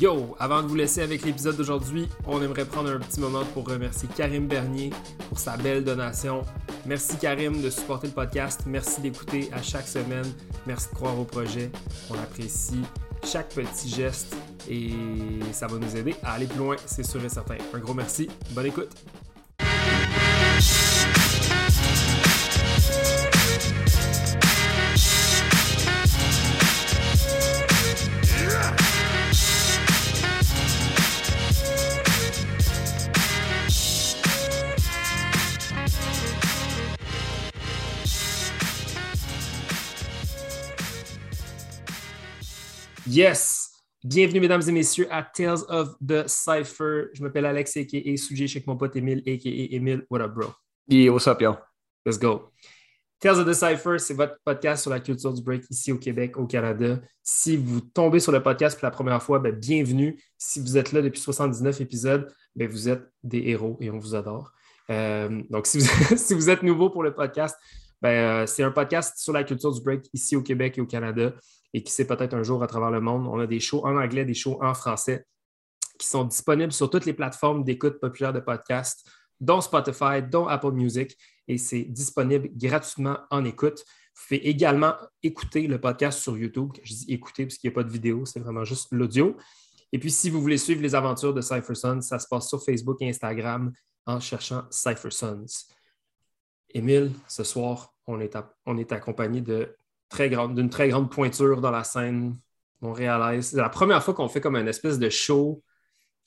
Yo, avant de vous laisser avec l'épisode d'aujourd'hui, on aimerait prendre un petit moment pour remercier Karim Bernier pour sa belle donation. Merci Karim de supporter le podcast. Merci d'écouter à chaque semaine. Merci de croire au projet. On apprécie chaque petit geste et ça va nous aider à aller plus loin, c'est sûr et certain. Un gros merci. Bonne écoute. Yes! Bienvenue, mesdames et messieurs, à Tales of the Cypher. Je m'appelle Alex, a.k.a. Sujet, chez mon pote Emile, a.k.a. Emile. What up, bro? Yeah, what's up, yo? Let's go. Tales of the Cypher, c'est votre podcast sur la culture du break ici au Québec, au Canada. Si vous tombez sur le podcast pour la première fois, ben, bienvenue. Si vous êtes là depuis 79 épisodes, ben, vous êtes des héros et on vous adore. Euh, donc, si vous, si vous, êtes nouveau pour le podcast, ben, euh, c'est un podcast sur la culture du break ici au Québec et au Canada et qui sait peut-être un jour à travers le monde. On a des shows en anglais, des shows en français qui sont disponibles sur toutes les plateformes d'écoute populaires de podcasts, dont Spotify, dont Apple Music, et c'est disponible gratuitement en écoute. Vous pouvez également écouter le podcast sur YouTube. Je dis écouter parce qu'il n'y a pas de vidéo, c'est vraiment juste l'audio. Et puis, si vous voulez suivre les aventures de Cypher Sons, ça se passe sur Facebook et Instagram en cherchant Cypher Sons. Émile, ce soir, on est, on est accompagné de d'une très grande pointure dans la scène montréalaise. C'est la première fois qu'on fait comme une espèce de show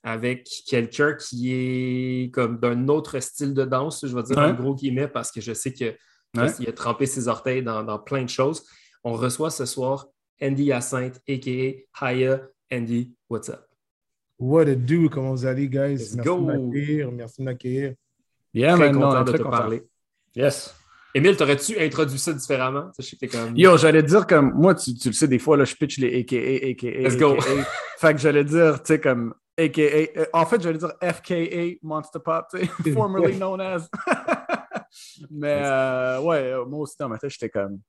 avec quelqu'un qui est comme d'un autre style de danse, je vais dire un gros guillemets, parce que je sais qu'il a trempé ses orteils dans, plein de choses. On reçoit ce soir Andy Hyacinthe, a.k.a. Haya. Andy, what's up? What a do, comment vous allez, guys? Let's merci de m'accueillir, merci de m'accueillir. Yeah, très content de te parler. Yes. Émile, t'aurais-tu introduit ça différemment? Yo, j'allais dire comme, moi, tu, le sais, des fois, là, je pitch les AKA, AKA. Let's go. fait que j'allais dire, tu sais, comme AKA. Euh, en fait, j'allais dire FKA Monster Pop, formerly known as. Mais euh, ouais, euh, moi aussi, dans ma tête, j'étais comme.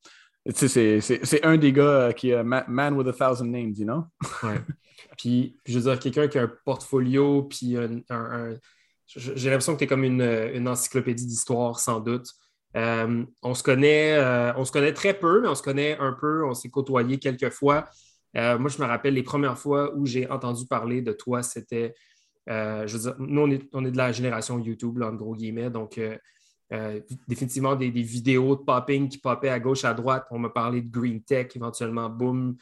Tu sais, c'est un des gars qui est man, with a thousand names, you know? ouais. Puis, je veux dire, quelqu'un qui a un portfolio, puis un. J'ai l'impression que tu es comme une, une encyclopédie d'histoire, sans doute. Euh, on, se connaît, euh, on se connaît très peu, mais on se connaît un peu. On s'est côtoyé quelques fois. Euh, moi, je me rappelle les premières fois où j'ai entendu parler de toi, c'était, je veux dire, nous, on est, de la génération YouTube, guillemets. Donc, définitivement des, vidéos de popping qui poppaient à gauche, à droite. On m'a parlé de Green Tech, éventuellement, boum.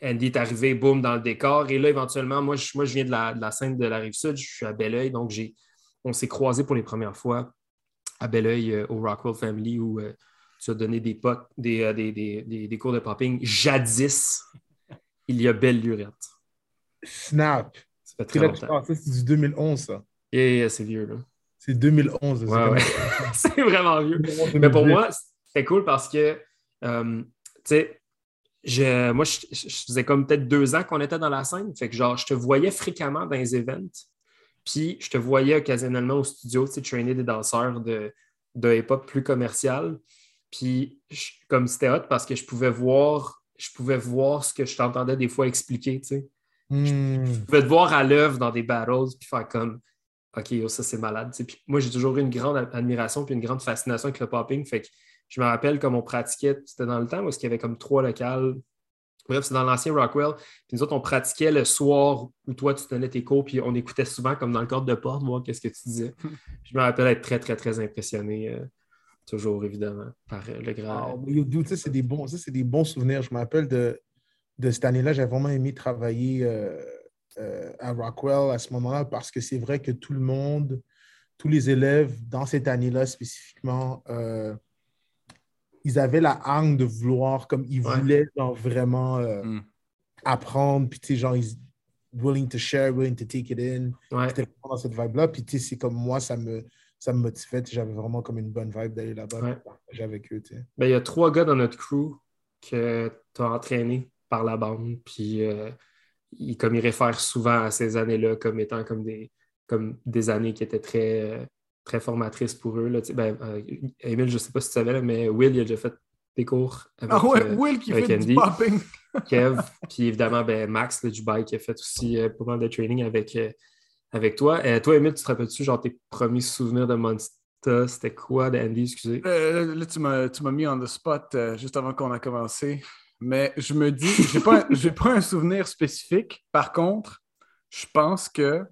Andy est arrivé, boum, dans le décor. Et là, éventuellement, moi, je, viens de la, scène de la Rive-Sud, je suis à Belleuil, donc on s'est croisés pour les premières fois à Belleuil euh, au Rockwell Family où euh, tu as donné des, potes, euh, des, des, cours de popping jadis, il y a belle lurette. Snap. Ça fait très longtemps. Ça, c'est du 2011, ça. Yeah, c'est vieux, là. C'est 2011. c'est vraiment vieux. Mais pour moi, c'est cool parce que, tu sais, moi, je, faisais comme peut-être deux ans qu'on était dans la scène. Fait que, genre, je te voyais fréquemment dans les events. Puis je te voyais occasionnellement au studio, tu sais, traîner des danseurs de, de hip-hop plus commercial. Puis comme c'était hot parce que je pouvais voir, je pouvais voir ce que je t'entendais des fois expliquer, tu sais. Je, hmm. pouvais te voir à l'œuvre dans des battles, puis faire comme OK, ça c'est malade. Puis moi, j'ai toujours eu une grande admiration puis une grande fascination avec le popping. Fait que je me rappelle comme on pratiquait, c'était dans le temps où il y avait comme trois locales Bref, c'est dans l'ancien Rockwell. Puis nous autres, on pratiquait le soir où toi, tu tenais tes cours, puis on écoutait souvent comme dans le cadre de porte, voir qu'est-ce que tu disais. je me rappelle être très, très, très impressionné, euh, toujours évidemment, par euh, le grand. Ah, c'est des, bons, des bons souvenirs. Je me rappelle de, de cette année-là, j'ai vraiment aimé travailler euh, à Rockwell à ce moment-là parce que c'est vrai que tout le monde, tous les élèves dans cette année-là spécifiquement, ils avaient la hargne de vouloir, comme ils voulaient vraiment euh, mm. apprendre, puis tu sais, genre, ils willing to share, willing to take it in. Ouais. C'était dans cette vibe-là. Puis tu sais, c'est comme moi, ça me, ça me motivait. J'avais vraiment comme une bonne vibe d'aller là-bas ouais. partager avec eux. Ben, il y a trois gars dans notre crew que tu as entraînés par la bande. Puis euh, ils, comme ils réfèrent souvent à ces années-là comme étant comme des, comme des années qui étaient très. Euh, très formatrice pour eux. Là. Ben, euh, Emile, je ne sais pas si tu savais, mais Will, il a déjà fait des cours avec Ah ouais, euh, Will qui fait du popping. Kev, puis évidemment, ben, Max le Dubai qui a fait aussi euh, pas mal de training avec, euh, avec toi. Toi, Emile, tu te rappelles-tu, genre, tes premiers souvenirs de Monster, c'était quoi, d'Andy, excusez? Là, tu m'as, tu m'as mis on the spot juste avant qu'on a commencé. Mais je me dis, j'ai pas, pas un souvenir spécifique. Par contre, je pense que,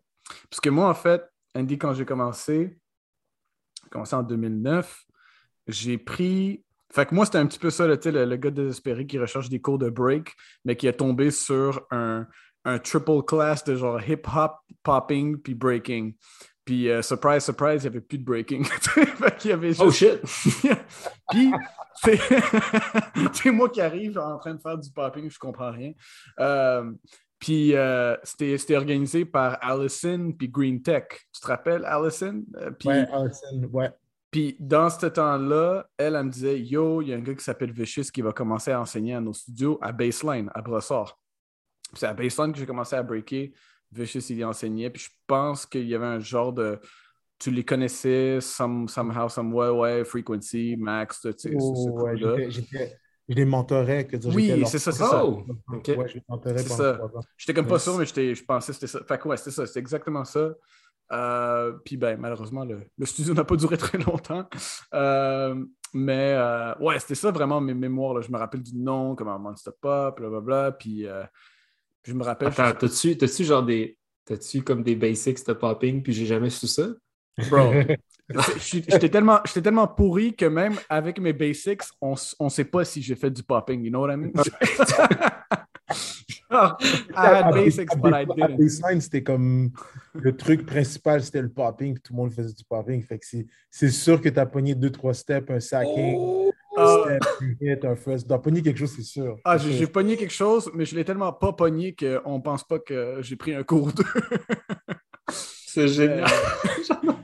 parce que moi, en fait, Andy, quand j'ai commencé, commencé en 2009, j'ai pris. Fait que moi, c'était un petit peu ça, le, le gars désespéré qui recherche des cours de break, mais qui est tombé sur un, un triple class de genre hip-hop, popping, puis breaking. Puis, euh, surprise, surprise, il n'y avait plus de breaking. fait qu'il y avait juste... Oh shit! Puis, c'est c'est moi qui arrive en train de faire du popping, je comprends rien. Euh, puis, euh, c'était organisé par Allison puis Green Tech. Tu te rappelles, Allison? Euh, puis, Ouais, Allison, ouais. puis dans ce temps-là, elle, elle me disait Yo, il y a un gars qui s'appelle Vicious qui va commencer à enseigner à nos studios à Baseline, à Brossard. C'est à Baseline que j'ai commencé à breaker. Vicious, il y enseignait. Puis je pense qu'il y avait un genre de. Tu les connaissais, some, somehow, some way, ouais, Frequency, Max, tu sais, ce- ce Oh, ouais, j'étais- je les mentorais. Que dire, Oui, c'est ça, c'est ça. Oh! Ouais, je les mentorais C'est pendant ça. trois ans. J'étais comme pas sûr, mais j'étais- je pensais que c'était ça. Fait que ouais, c'était ça, c'est exactement ça. Euh, puis ben, malheureusement, le, le studio n'a pas duré très longtemps. Euh, mais euh, ouais, c'était ça vraiment mes mémoires. là. Je me rappelle du nom, comme un Monster Pop, blablabla. Puis euh, je me rappelle. Attends, t'as-tu, t'as-tu genre des. T'as-tu comme des basics de popping, puis j'ai jamais su ça? Bro, j'étais tellement, j'étais tellement pourri que même avec mes basics, on ne sait pas si j'ai fait du popping. You know what I mean? Genre, I had À- basics, à- but I à didn't. baseline, c'était comme le truc principal, c'était le popping, puis tout le monde faisait du popping. Fait que c'est- c'est sûr que tu as pogné deux, trois steps, un sacking, un Ah. step, un hit, un first. Tu as pogné quelque chose, c'est sûr. Ah, j'ai pogné quelque chose, mais je l'ai tellement pas pogné qu'on pense pas que j'ai pris un cours d'eux. C'est génial.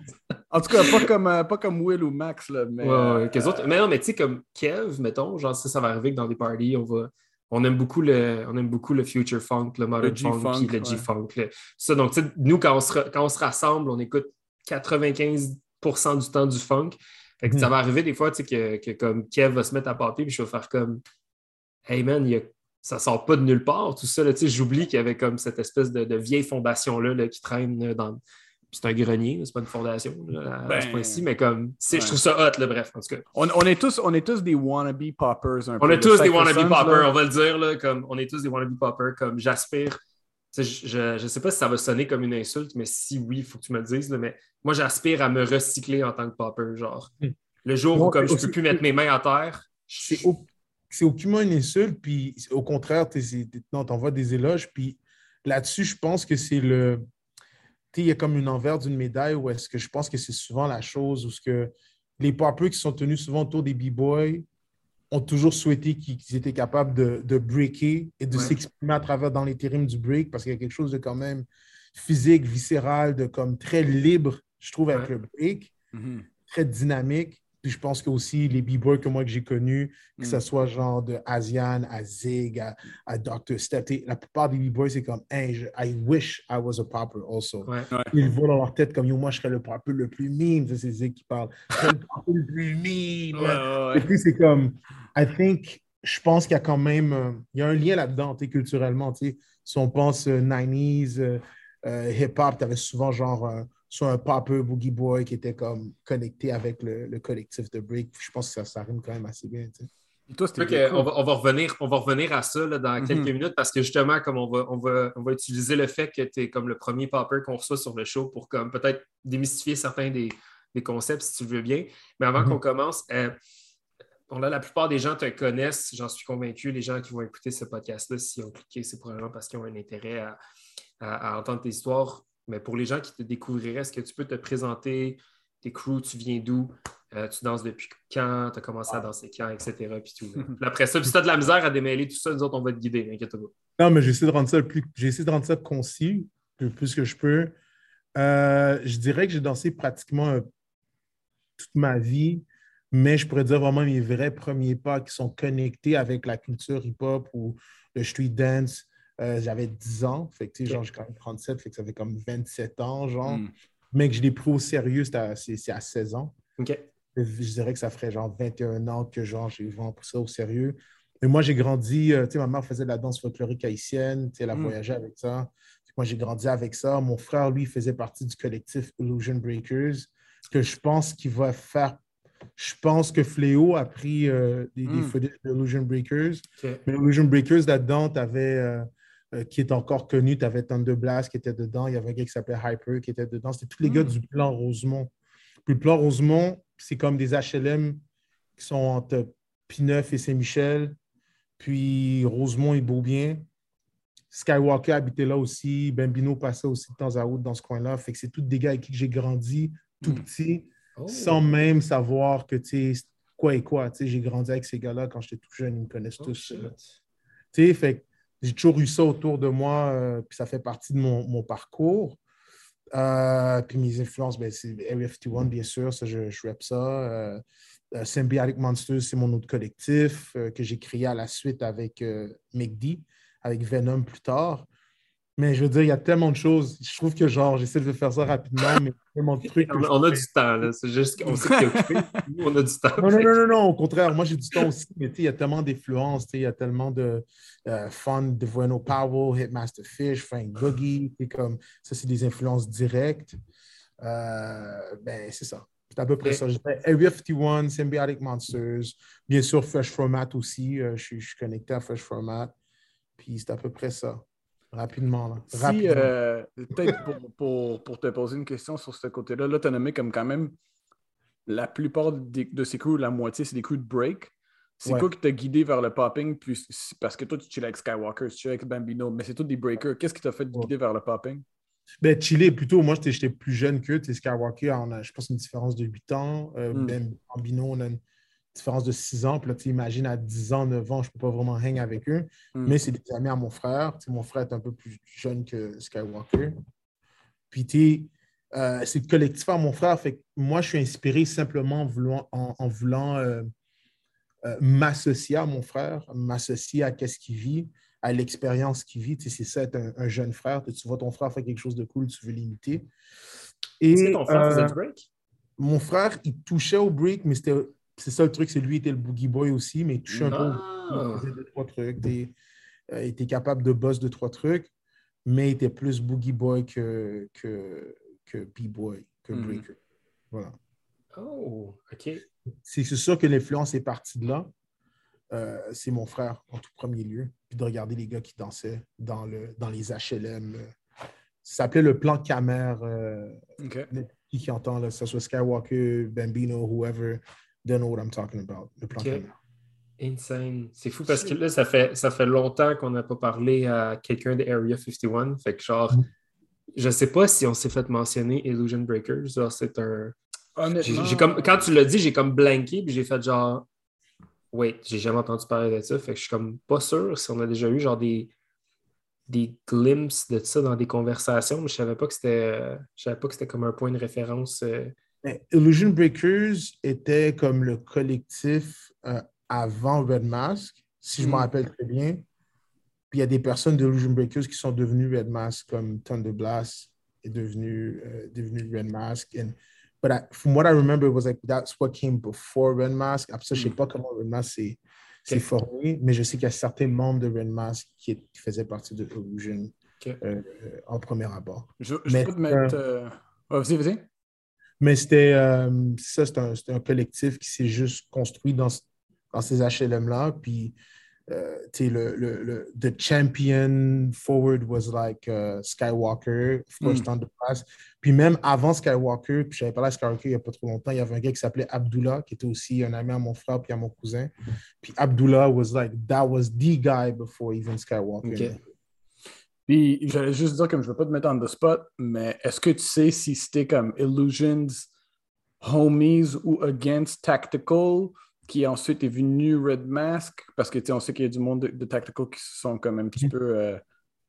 en tout cas, pas comme, euh, pas comme Will ou Max, là, mais... Ouais, ouais, euh, autres- Mais non, mais tu sais, comme Kev, mettons, genre ça, ça va arriver que dans des parties, on va. On aime beaucoup le, on aime beaucoup le future funk, le modern Le funk, puis le ouais. G-funk. le- Ça, donc, nous, quand on, se, quand on se rassemble, on écoute 95% du temps du funk. Fait que ça Mhm. va arriver des fois, tu sais, que, que comme Kev va se mettre à pâter, puis je vais faire comme Hey man, il y a- ça sort pas de nulle part, tout ça. là, tu sais, J'oublie qu'il y avait comme cette espèce de, de vieille fondation-là là, qui traîne euh, dans. C'est un grenier, c'est pas une fondation là, à Ben, ce point-ci, mais comme c'est- je trouve ça hot, là, bref, en tout cas. on, on est tous, on est tous des wannabe poppers. Un On peu, est de tous des wannabe Sons, poppers, là. on va le dire, là, comme on est tous des wannabe poppers, comme j'aspire. Je ne sais pas si ça va sonner comme une insulte, mais si oui, il faut que tu me le dises. là, mais moi, j'aspire à me recycler en tant que popper. Genre, Hmm. le jour Non, où comme je ne aussi- peux plus mettre mes mains à terre, je- c'est au- c'est aucunement une insulte, puis au contraire, t'es- c'est- t'es- non, t'envoies des éloges, puis là-dessus, je pense que c'est le. Il y a comme une envers d'une médaille où est-ce que je pense que c'est souvent la chose où ce que les poppers qui sont tenus souvent autour des b-boys ont toujours souhaité qu'ils étaient capables de, de breaker et de Ouais. s'exprimer à travers dans l'intérim du break parce qu'il y a quelque chose de quand même physique, viscéral, de comme très libre, je trouve, avec Ouais. le break Mhm. très dynamique. Puis je pense que aussi les b-boys que moi que j'ai connus, que Mm. ce soit genre de Asian à Zig à, à Dr. Step, t'sais, la plupart des b-boys, c'est comme hey, je- I wish I was a popper also. Ouais. Ils voient dans leur tête comme yo, moi je serais le popper le plus meme. Ça, C'est Zig qui parle. Je serais le popper le plus. Ouais, ouais, Et puis c'est comme, I think, je pense qu'il y a quand même, euh, il y a un lien là-dedans, culturellement, tu sais. Si on pense euh, 90s, euh, euh, hip-hop, tu avais souvent genre soit un popper, boogie boy qui était comme connecté avec le, le collectif de break. Je pense que ça, ça rime quand même assez bien, tu sais. Toi, on, va, on va revenir, on va revenir à ça là, dans Mhm. quelques minutes parce que justement, comme on va, on va, on va utiliser le fait que tu es comme le premier popper qu'on reçoit sur le show pour comme peut-être démystifier certains des, des concepts si tu le veux bien. Mais avant Mhm. qu'on commence, euh, bon, là, la plupart des gens te connaissent, j'en suis convaincu. Les gens qui vont écouter ce podcast-là, s'ils ont cliqué, c'est probablement parce qu'ils ont un intérêt à, à- à entendre tes histoires. Mais pour les gens qui te découvriraient, est-ce que tu peux te présenter tes crews, tu viens d'où, Euh, tu danses depuis quand, tu as commencé à danser quand, etc. Puis tout. Puis après ça, si tu as de la misère à démêler tout ça, nous autres, on va te guider, inquiète pas. Non, mais j'essaie de rendre ça le plus, j'essaie de rendre ça concis le plus que je peux. Euh, je dirais que j'ai dansé pratiquement euh, toute ma vie, mais je pourrais dire vraiment mes vrais premiers pas qui sont connectés avec la culture hip-hop ou le street dance. Euh, j'avais 10 ans, fait que, genre, j'ai quand même 37, fait que ça fait comme 27 ans, genre. Mm. Mais que je l'ai pris au sérieux, c'est à, c'est- c'est à 16 ans. OK. Je dirais que ça ferait genre 21 ans que genre j'ai vraiment pris ça au sérieux. Mais moi, j'ai grandi, euh, tu sais, ma mère faisait de la danse folklorique haïtienne, tu sais, elle a Mm. voyagé avec ça. Moi, j'ai grandi avec ça. Mon frère, lui, faisait partie du collectif Illusion Breakers, que je pense qu'il va faire. Je pense que Fléau a pris euh, des, des Mm. footage d'Illusion Breakers. Mais Illusion Breakers, là-dedans, tu avais, qui est encore connu, tu avais Thunder Blast qui était dedans. Il y avait un gars qui s'appelait Hyper qui était dedans. C'était tous les gars Mm. du plan Rosemont. Puis le plan Rosemont, c'est comme des HLM qui sont entre P9 et Saint-Michel. Puis Rosemont et Beaubien. Skywalker habitait là aussi. Bambino passait aussi de temps à autre dans ce coin-là. Fait que c'est tous des gars avec qui j'ai grandi tout Mm. petit, Oh. sans même savoir que, tu sais, quoi et quoi. Tu sais, j'ai grandi avec ces gars-là quand j'étais tout jeune. Ils me connaissent Oh, tous. euh, tu sais, fait que j'ai toujours eu ça autour de moi, euh, puis ça fait partie de mon, mon parcours. Euh, puis mes influences, ben, c'est Area 51, bien sûr, ça, je, je rap ça. Euh, Symbiotic Monsters, c'est mon autre collectif que j'ai créé à la suite avec McD, avec Venom plus tard. Mais je veux dire, il y a tellement de choses. Je trouve que, genre, j'essaie de faire ça rapidement, mais il y a tellement de trucs. On, a du temps, là. C'est juste qu'on sait que t'es occupé. Nous, on a du temps. non, non, non, non, non, au contraire, moi j'ai du temps aussi, mais il y a tellement sais, il y a tellement de euh, fun, de Bueno Powell, Hitmaster Fish, Frank Boogie, comme ça, c'est des influences directes. Euh, ben, c'est ça. C'est à peu près ça. Area 51, Symbiotic Monsters, bien sûr Fresh Format aussi, euh, je, suis, je suis connecté à Fresh Format, puis c'est à peu près ça. Rapidement, là. Si, euh, peut-être pour, pour, pour te poser une question sur ce côté-là, là, tu as nommé comme quand même la plupart des- de ces crews, la moitié, c'est des crews de break. C'est Ouais. quoi qui t'a guidé vers le popping? Puis, parce que toi, tu chill avec Skywalker, tu chill avec Bambino, mais c'est tous des breakers. Qu'est-ce qui t'a fait guider vers le popping? Ben, chiller, plutôt. Moi, j'étais j'étais plus jeune sais, Skywalker, on a, je pense, une différence de 8 ans. Euh, Mm. Ben Bambino, on a une différence de 6 ans. Puis là, tu imagines, à 10 ans, 9 ans, je ne peux pas vraiment hang avec eux. Mm. Mais c'est des amis à mon frère. Mon frère est un peu plus jeune que Skywalker. Puis, tu euh, c'est le collectif à mon frère. Fait que moi, je suis inspiré simplement en voulant, en, en voulant euh, euh, m'associer à mon frère, m'associer à qu'est-ce qu'il vit, à l'expérience qu'il vit. Tu sais, c'est ça, être un, un jeune frère. Tu vois ton frère faire quelque chose de cool, tu veux l'imiter. Et ton frère faisait euh, du break? mon frère, il touchait au break, mais c'était c'est ça le truc, c'est lui, était le boogie boy aussi, mais il touchait un peu Ah. deux, trois trucs. des- euh, il était capable de boss deux, trois trucs, mais il était plus boogie boy que, que, que b-boy, que Mhm. breaker. Voilà. Oh, OK. C'est sûr que l'influence est partie de là. Euh, c'est mon frère en tout premier lieu. Puis de regarder les gars qui dansaient dans, le, dans les HLM. euh. Ça s'appelait le plan Camer. euh, OK. qui qui entend, là, que ce soit Skywalker, Bambino, whoever, they know what I'm talking about. Le plan. Insane. C'est fou parce que là, ça fait, ça fait longtemps qu'on n'a pas parlé à quelqu'un de Area 51. Fait que genre, Mm. je sais pas si on s'est fait mentionner Illusion Breakers. Genre, c'est un. J'ai, Honnêtement, j'ai comme, quand tu l'as dit, j'ai comme blanké, puis j'ai fait genre. Wait, j'ai jamais entendu parler de ça. Fait que je suis comme pas sûr si on a déjà eu genre des, des glimpses de ça dans des conversations, mais je savais pas que c'était. euh, je savais pas que c'était comme un point de référence. euh, Illusion Breakers était comme le collectif euh, avant Red Mask, si je me Mm. rappelle très bien. Puis il y a des personnes d'Illusion Breakers qui sont devenues Red Mask, comme Thunder Blast est devenu, euh, devenu Red Mask. And, but I, from what I remember, it was like that's what came before Red Mask. Après ça, je ne sais Mm. pas comment Red Mask s'est formé, mais je sais qu'il y a certains membres de Red Mask qui, qui faisaient partie de Illusion euh, en premier abord. je, je Mais, peux te mettre. euh, vas-y, vas-y. Mais c'était euh, ça, c'est un, un collectif qui s'est juste construit dans, dans ces HLM-là. Puis, euh, tu sais, le, le, le the champion forward was like uh, Skywalker, of course, Mm. Blast. Puis même avant Skywalker, puis j'avais parlé à Skywalker il n'y a pas trop longtemps, il y avait un gars qui s'appelait Abdullah, qui était aussi un ami à mon frère puis à mon cousin. Puis Abdullah was like, that was the guy before even Skywalker. Puis, j'allais juste dire, comme je ne veux pas te mettre on the spot, mais est-ce que tu sais si c'était comme Illusions, Homies ou Against Tactical qui ensuite est venu Red Mask? Parce que, tu sais, on sait qu'il y a du monde de, de Tactical qui se sont comme un petit Mhm. peu. euh,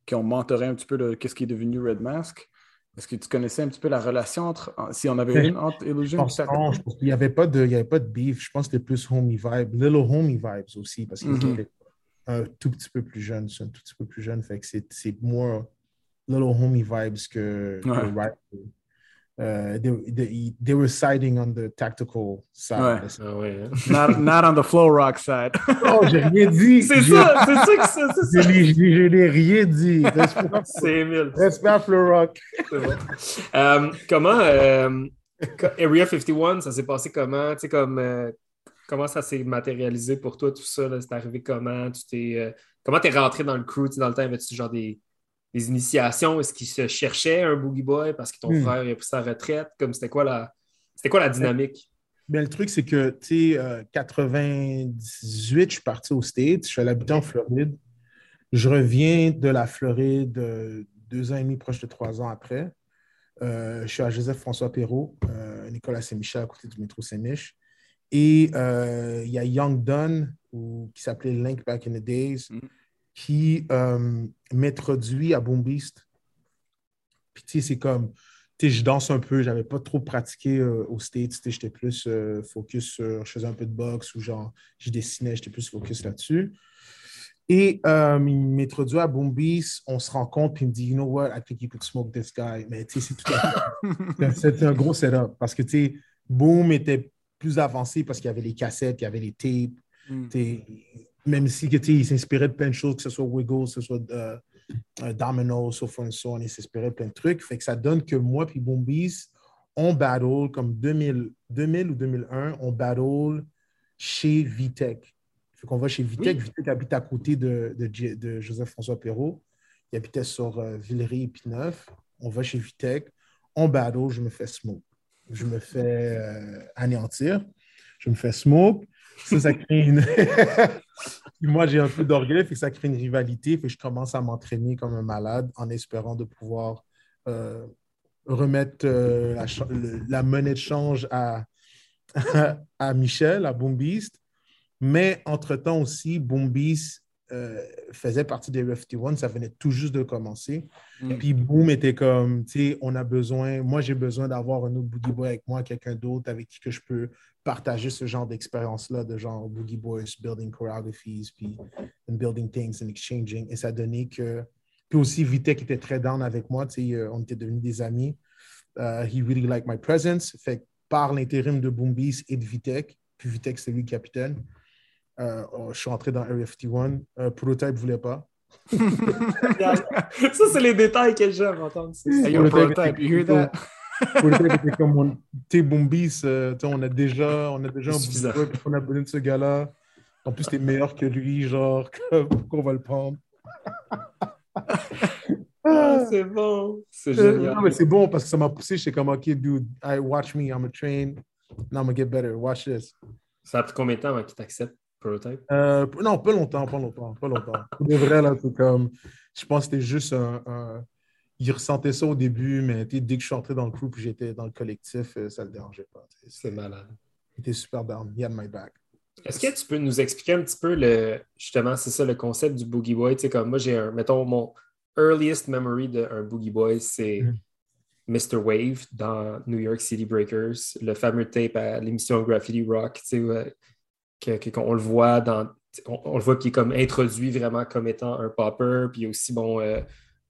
qui ont mentoré un petit peu de qu'est-ce qui est devenu Red Mask. Est-ce que tu connaissais un petit peu la relation entre. si on avait Ben, une entre Je Illusions et Tactical? non, je pense qu'il n'y avait, pas de- il y avait pas de beef. Je pense que c'était plus homie vibe. Little homie vibes aussi, parce qu'il Mhm. était un tout petit peu plus jeune. C'est un tout petit peu plus jeune. Fait que c'est c'est more little homie vibes que, que Ouais. rivalry. uh, they, they, they were siding on the tactical side. Ouais. Ah ouais, hein. Not, not on the flow rock side. Oh, j'ai rien dit. C'est ça, c'est ça que c'est Je ça. n'ai- je n'ai rien dit. Respect, C'est Emile. respect à Flow Rock. Bon. Euh, comment co- Area 51, ça s'est passé comment? Tu sais, comme, euh, comment ça s'est matérialisé pour toi, tout ça? C'est arrivé comment? Tu t'es, euh, comment t'es rentré dans le crew? Tu sais, dans le temps, avais-tu genre des, des initiations? Est-ce qu'il se cherchait un Boogie Boy parce que ton Hmm. frère il a pris sa retraite? Comme c'était quoi la, c'était quoi la dynamique? Mais le truc, c'est que, tu sais, euh, 98, je suis parti aux States. Je suis allé habiter en Floride. Je reviens de la Floride euh, deux ans et demi, proche de trois ans après. Euh, je suis à Joseph-François Perrault, une école à Saint-Michel, à côté du métro Saint-Mich. Et euh, il y a Young Dunn, ou, qui s'appelait Link Back in the Days, Mhm. qui euh, m'introduit à Boom Beast. Puis, tu sais, c'est comme, tu sais, je danse un peu, j'avais pas trop pratiqué euh, aux States, tu sais, j'étais plus focus sur, je faisais un peu de boxe ou genre, je dessinais, j'étais plus focus là-dessus. Et euh, il m'introduit à Boom Beast, on se rencontre, puis il me dit, you know what, I think you could smoke this guy. Mais tu sais, c'est tout à fait- C'était un gros setup parce que, tu sais, Boom était plus avancé parce qu'il y avait les cassettes, il y avait les tapes. Mm. Même si il s'inspirait de plein de choses, que ce soit Wiggles, que ce soit euh, euh, Domino, so forth and so on, il s'inspirait de plein de trucs. Fait que ça donne que moi puis Boombees, on battle comme 2000, 2000 ou 2001, on battle chez Vitech. Fait qu'on va chez Vitech. Oui. Vitech habite à côté de, de Joseph-François Perrault. Il habitait sur euh, Villeray et Pineuf. On va chez Vitech. On battle, je me fais smoke. Je me fais euh, anéantir. Je me fais smoke. Ça, ça crée une. Moi, j'ai un peu d'orgueil, fait que ça crée une rivalité. Fait je commence à m'entraîner comme un malade en espérant de pouvoir euh, remettre euh, la, monnaie de change à, à Michel, à Boom Beast. Mais entre-temps aussi, Boom Beast euh, faisait partie des FT1. Ça venait tout juste de commencer. Mm. Puis Boom était comme, tu sais, on a besoin, moi j'ai besoin d'avoir un autre Boogie Boy avec moi, quelqu'un d'autre avec qui que je peux partager ce genre d'expérience-là, de genre Boogie Boys, building choreographies, puis and building things and exchanging. Et ça donnait que. Puis aussi, Vitek était très down avec moi, tu sais, euh, on était devenus des amis. Uh, he really liked my presence. Fait par l'intérim de Boombees et de Vitek, puis Vitek, c'est lui le capitaine, euh, oh, je suis entré dans Area 51. Euh, Prototype ne voulait pas. ça, c'est les détails que j'aime entendre. Hey, Prototype you hear that? Prototype était comme, on- tu sais, Boombees, euh, on a déjà, on a déjà un puis on a besoin de ce gars-là. En plus, t'es meilleur que lui, genre, pourquoi on va le prendre? Ah, c'est bon. C'est Euh, génial. non, mais c'est bon parce que ça m'a poussé. J'étais comme, OK, dude, I, watch me, I'm a train. Now I'm gonna get better. Watch this. Ça a pris combien de temps avant qu'il t'accepte, Prototype? Euh, non, pas longtemps, pas longtemps, pas longtemps. Pour de vrai, là, c'est comme, je pense que c'était juste un, un- Il ressentait ça au début, mais dès que je suis entré dans le puis j'étais dans le collectif, euh, ça le dérangeait pas. C'est malade. Il était super down. He had my back. Est-ce que tu peux nous expliquer un petit peu le justement, c'est ça le concept du Boogie Boy? Tu sais, comme moi, j'ai un, mettons, mon earliest memory d'un Boogie Boy, c'est. Mr. Wave dans New York City Breakers, le fameux tape à l'émission Graffiti Rock, tu sais, qu'on le voit dans. On, on le voit qui est comme introduit vraiment comme étant un popper, puis aussi bon euh,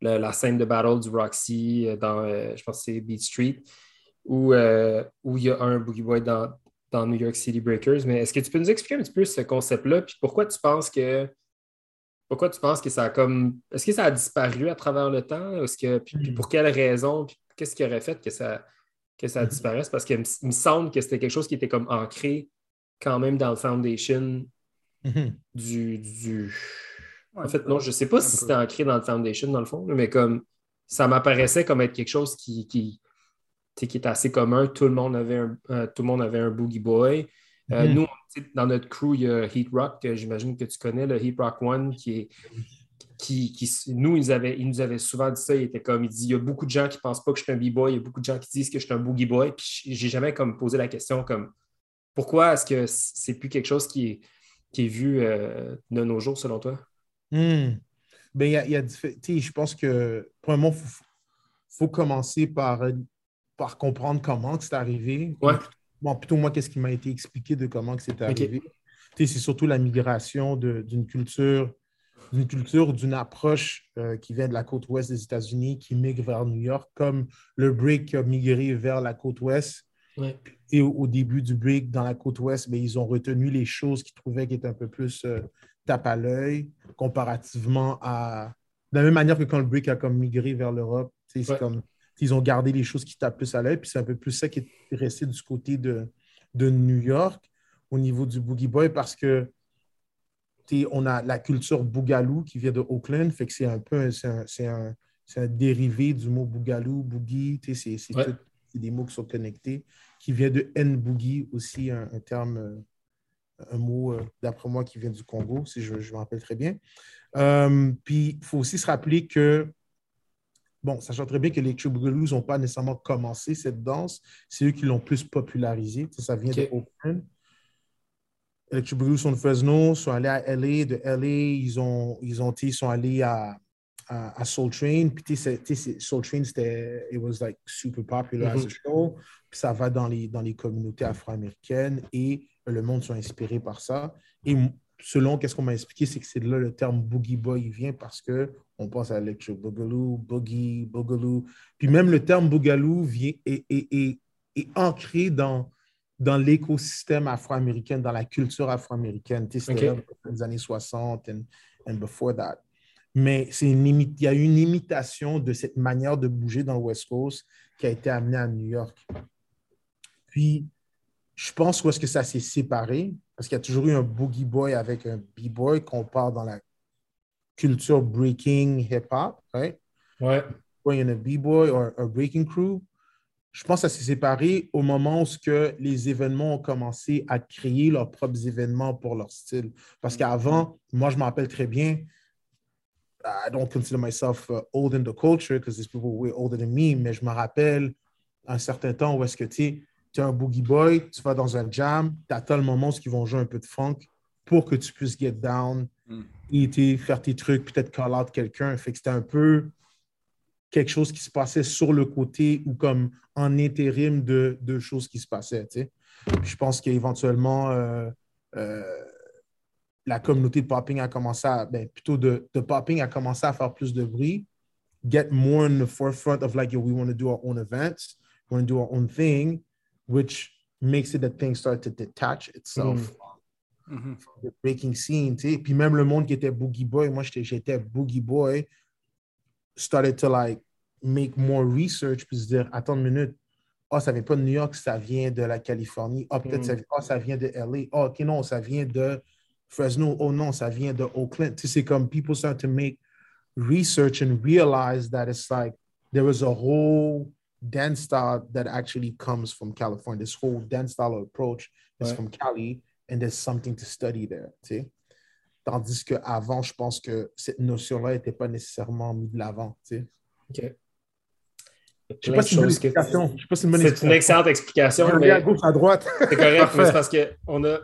le- la scène de battle du Roxy euh, dans euh, je pense que c'est Beat Street, où, euh, où il y a un Boogie Boy dans, dans New York City Breakers. Mais est-ce que tu peux nous expliquer un petit peu ce concept-là? Puis pourquoi tu penses que. Pourquoi tu penses que ça a comme. Est-ce que ça a disparu à travers le temps? Est-ce que, puis, puis pour quelle raison? Puis qu'est-ce qui aurait fait que ça, que ça disparaisse? Parce qu'il me, il me semble que c'était quelque chose qui était comme ancré quand même dans le foundation Mhm. du. du... Ouais, en fait, non, je ne sais pas si c'était ancré dans le foundation, dans le fond, mais comme ça m'apparaissait comme être quelque chose qui, qui, qui est assez commun. Tout le monde avait un, euh, tout le monde avait un Boogie Boy. Euh, Mhm. Nous, dans notre crew, il y a Heat Rock, que j'imagine que tu connais, le Heat Rock One, qui est. Qui, qui- nous, ils, avaient, ils nous avaient souvent dit ça. Il était comme, il dit, il y a beaucoup de gens qui ne pensent pas que je suis un B-boy, il y a beaucoup de gens qui disent que je suis un boogie boy. Puis j'ai jamais comme posé la question comme pourquoi est-ce que c'est plus quelque chose qui est, qui est vu euh, de nos jours selon toi? Hmm. Ben, y a, y je pense que, premièrement, il faut, faut commencer par, euh, par comprendre comment c'est arrivé. Ouais. Bon, plutôt moi, qu'est-ce qui m'a été expliqué de comment c'est arrivé. C'est surtout la migration d'une culture d'une culture, d'une approche euh, qui vient de la côte ouest des États-Unis, qui migre vers New York, comme le break a migré vers la côte ouest. Et au, début du break, dans la côte ouest, mais ben, ils ont retenu les choses qu'ils trouvaient qui étaient un peu plus euh, tape à l'œil, comparativement à. De la même manière que quand le break a comme migré vers l'Europe, c'est comme ils ont gardé les choses qui tapent plus à l'œil, puis c'est un peu plus ça qui est resté du côté de, de New York au niveau du Boogie Boy parce que on a la culture Boogaloo qui vient de Oakland, fait que c'est un peu c'est un, dérivé du mot Boogaloo, Boogie, c'est des mots qui sont connectés, qui vient de N-Boogie aussi, un, terme, un mot, euh, d'après moi, qui vient du Congo, si je, je me rappelle très bien. Euh, puis, il faut aussi se rappeler que, bon, sachant très bien que les Boogaloo n'ont pas nécessairement commencé cette danse, c'est eux qui l'ont plus popularisé. Ça vient de Oakland. Electric Boogaloo sont de Fresno, sont allés à LA. De LA, ils, ont, ils, ont, ils sont allés à, à, Soul Train. Puis, Soul Train, c'était, it was like super popular as a mm-hmm. show. Puis, ça va dans les, dans les communautés afro-américaines et le monde sont inspirés par ça. Et selon qu'est-ce qu'on m'a expliqué, c'est que c'est là le terme Boogie Boy vient parce que on pense à Electric Boogaloo, Boogie, Boogaloo. Puis même le terme Boogaloo vient, est, est, est ancré dans dans l'écosystème afro-américain, dans la culture afro-américaine. C'était dans les années 60 et and before that. Mais une il y a une imitation de cette manière de bouger dans le West Coast qui a été amenée à New York. Puis, je pense où est-ce que ça s'est séparé, parce qu'il y a toujours eu un boogie boy avec un b-boy qu'on parle dans la culture breaking hip-hop, right? Ouais. Il y a un b-boy ou un breaking crew je pense que ça s'est séparé au moment où que les événements ont commencé à créer leurs propres événements pour leur style. Parce qu'avant, moi, je me rappelle très bien, I don't consider myself uh, old in the culture because there's people way older than me, mais je me rappelle un certain temps où est-ce que tu es un boogie boy, tu vas dans un jam, tu attends le moment où ils vont jouer un peu de funk pour que tu puisses get down mm. faire tes trucs, peut-être call out quelqu'un. Fait que c'était un peu quelque chose qui se passait sur le côté ou comme en intérim de, de choses qui se passaient. Je pense qu'éventuellement, euh, euh, la communauté de popping a commencé à, ben, plutôt de, de, popping a commencé à faire plus de bruit, get more in the forefront of like, we want to do our own events, we want to do our own thing, which makes it that things start to detach itself. Mm -hmm. the breaking scene, tu sais. Puis même le monde qui était Boogie Boy, moi j'étais Boogie Boy, started to like make more research puis se dire attends une minute oh ça vient pas de New York ça vient de la Californie oh peut-être ça, oh, ça vient de LA oh ok non ça vient de Fresno oh non ça vient de Oakland tu sais c'est comme people start to make research and realize that it's like there is a whole dance style that actually comes from California this whole dance style approach is from Cali and there's something to study there tu sais Tandis qu'avant, je pense que cette notion-là n'était pas nécessairement mise de l'avant. Tu sais. OK. Je ne sais pas si c'est une C'est une excellente explication. Mais... à gauche, à droite. c'est correct, mais c'est parce qu'on a,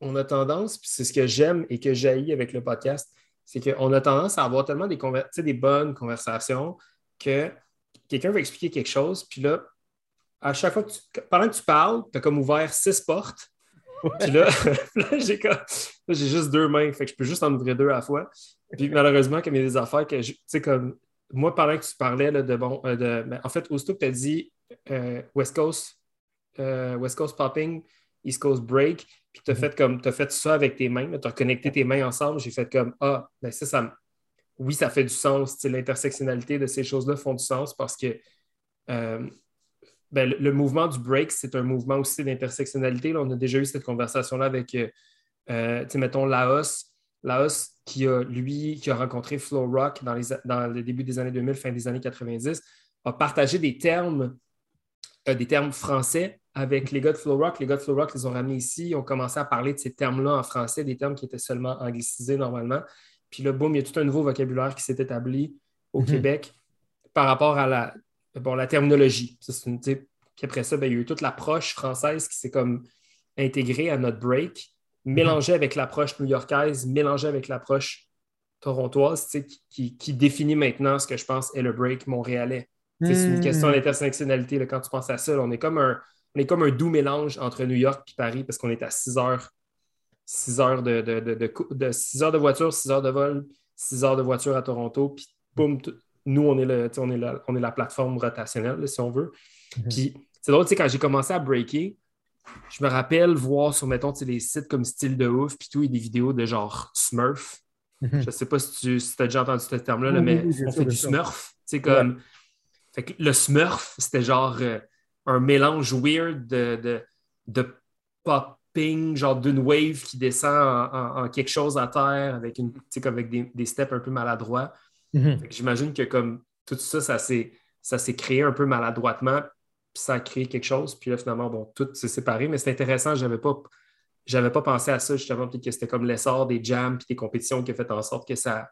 on a tendance, puis c'est ce que j'aime et que j'haïs avec le podcast, c'est qu'on a tendance à avoir tellement des, des bonnes conversations que quelqu'un va expliquer quelque chose, puis là, à chaque fois que tu, pendant que tu parles, tu as comme ouvert six portes, puis là, j'ai, juste deux mains, fait que je peux juste en ouvrir deux à la fois. Puis malheureusement, comme il y a des affaires que, tu sais, comme moi, pendant que tu parlais de bon, euh, de, ben, en fait, aussitôt que tu as dit euh, West Coast, euh, West Coast popping, East Coast break, puis tu as, mm-hmm. fait comme, as fait ça avec tes mains, tu as connecté tes mains ensemble, j'ai fait comme Ah, ben ça, ça oui, ça fait du sens. L'intersectionnalité de ces choses-là font du sens parce que ben, le, mouvement du break, c'est un mouvement aussi d'intersectionnalité. On a déjà eu cette conversation-là avec, mettons, Laos. Laos, qui a, lui, qui a rencontré Flow Rock dans, les, dans le début des années 2000, fin des années 90, a partagé des termes, euh, des termes français avec les gars de Flow Rock. Les gars de Flow Rock les ont ramenés ici, ont commencé à parler de ces termes-là en français, des termes qui étaient seulement anglicisés normalement. Puis là, boum, il y a tout un nouveau vocabulaire qui s'est établi au mhm. Québec par rapport à la, bon, la terminologie. puis après ça, ben, il y a eu toute l'approche française qui s'est comme intégrée à notre break mélangé avec l'approche new-yorkaise, mélangé avec l'approche torontoise, qui, qui, définit maintenant ce que je pense est le break montréalais. C'est une question hmm. d'intersectionnalité. Quand tu penses à ça, on, est comme un, on est comme un doux mélange entre New York et Paris parce qu'on est à 6 heures 6 heures de, de, de, 6 heures de voiture, 6 heures de vol, 6 heures de voiture à Toronto, puis boum, nous, on est, le, on, est la, on est la plateforme rotationnelle, si on veut. Mhm. Puis c'est drôle, quand j'ai commencé à breaker, je me rappelle voir sur, mettons, les sites comme Style de Ouf, puis tout, et des vidéos de genre Smurf. Mhm. Je ne sais pas si tu as déjà entendu ce terme-là, mais on fait du Smurf. Comme... Fait que le Smurf, c'était genre euh, un mélange weird de, de, de popping, genre d'une wave qui descend en, quelque chose à terre avec, une, avec des, des steps un peu maladroits. Mhm. J'imagine que comme tout ça, ça s'est créé un peu maladroitement, puis ça a créé quelque chose. Puis là, finalement, bon, tout s'est séparé, mais c'est intéressant. Je n'avais pas, pas pensé à ça, justement, peut-être que c'était comme l'essor des jams puis des compétitions qui a fait en sorte que ça.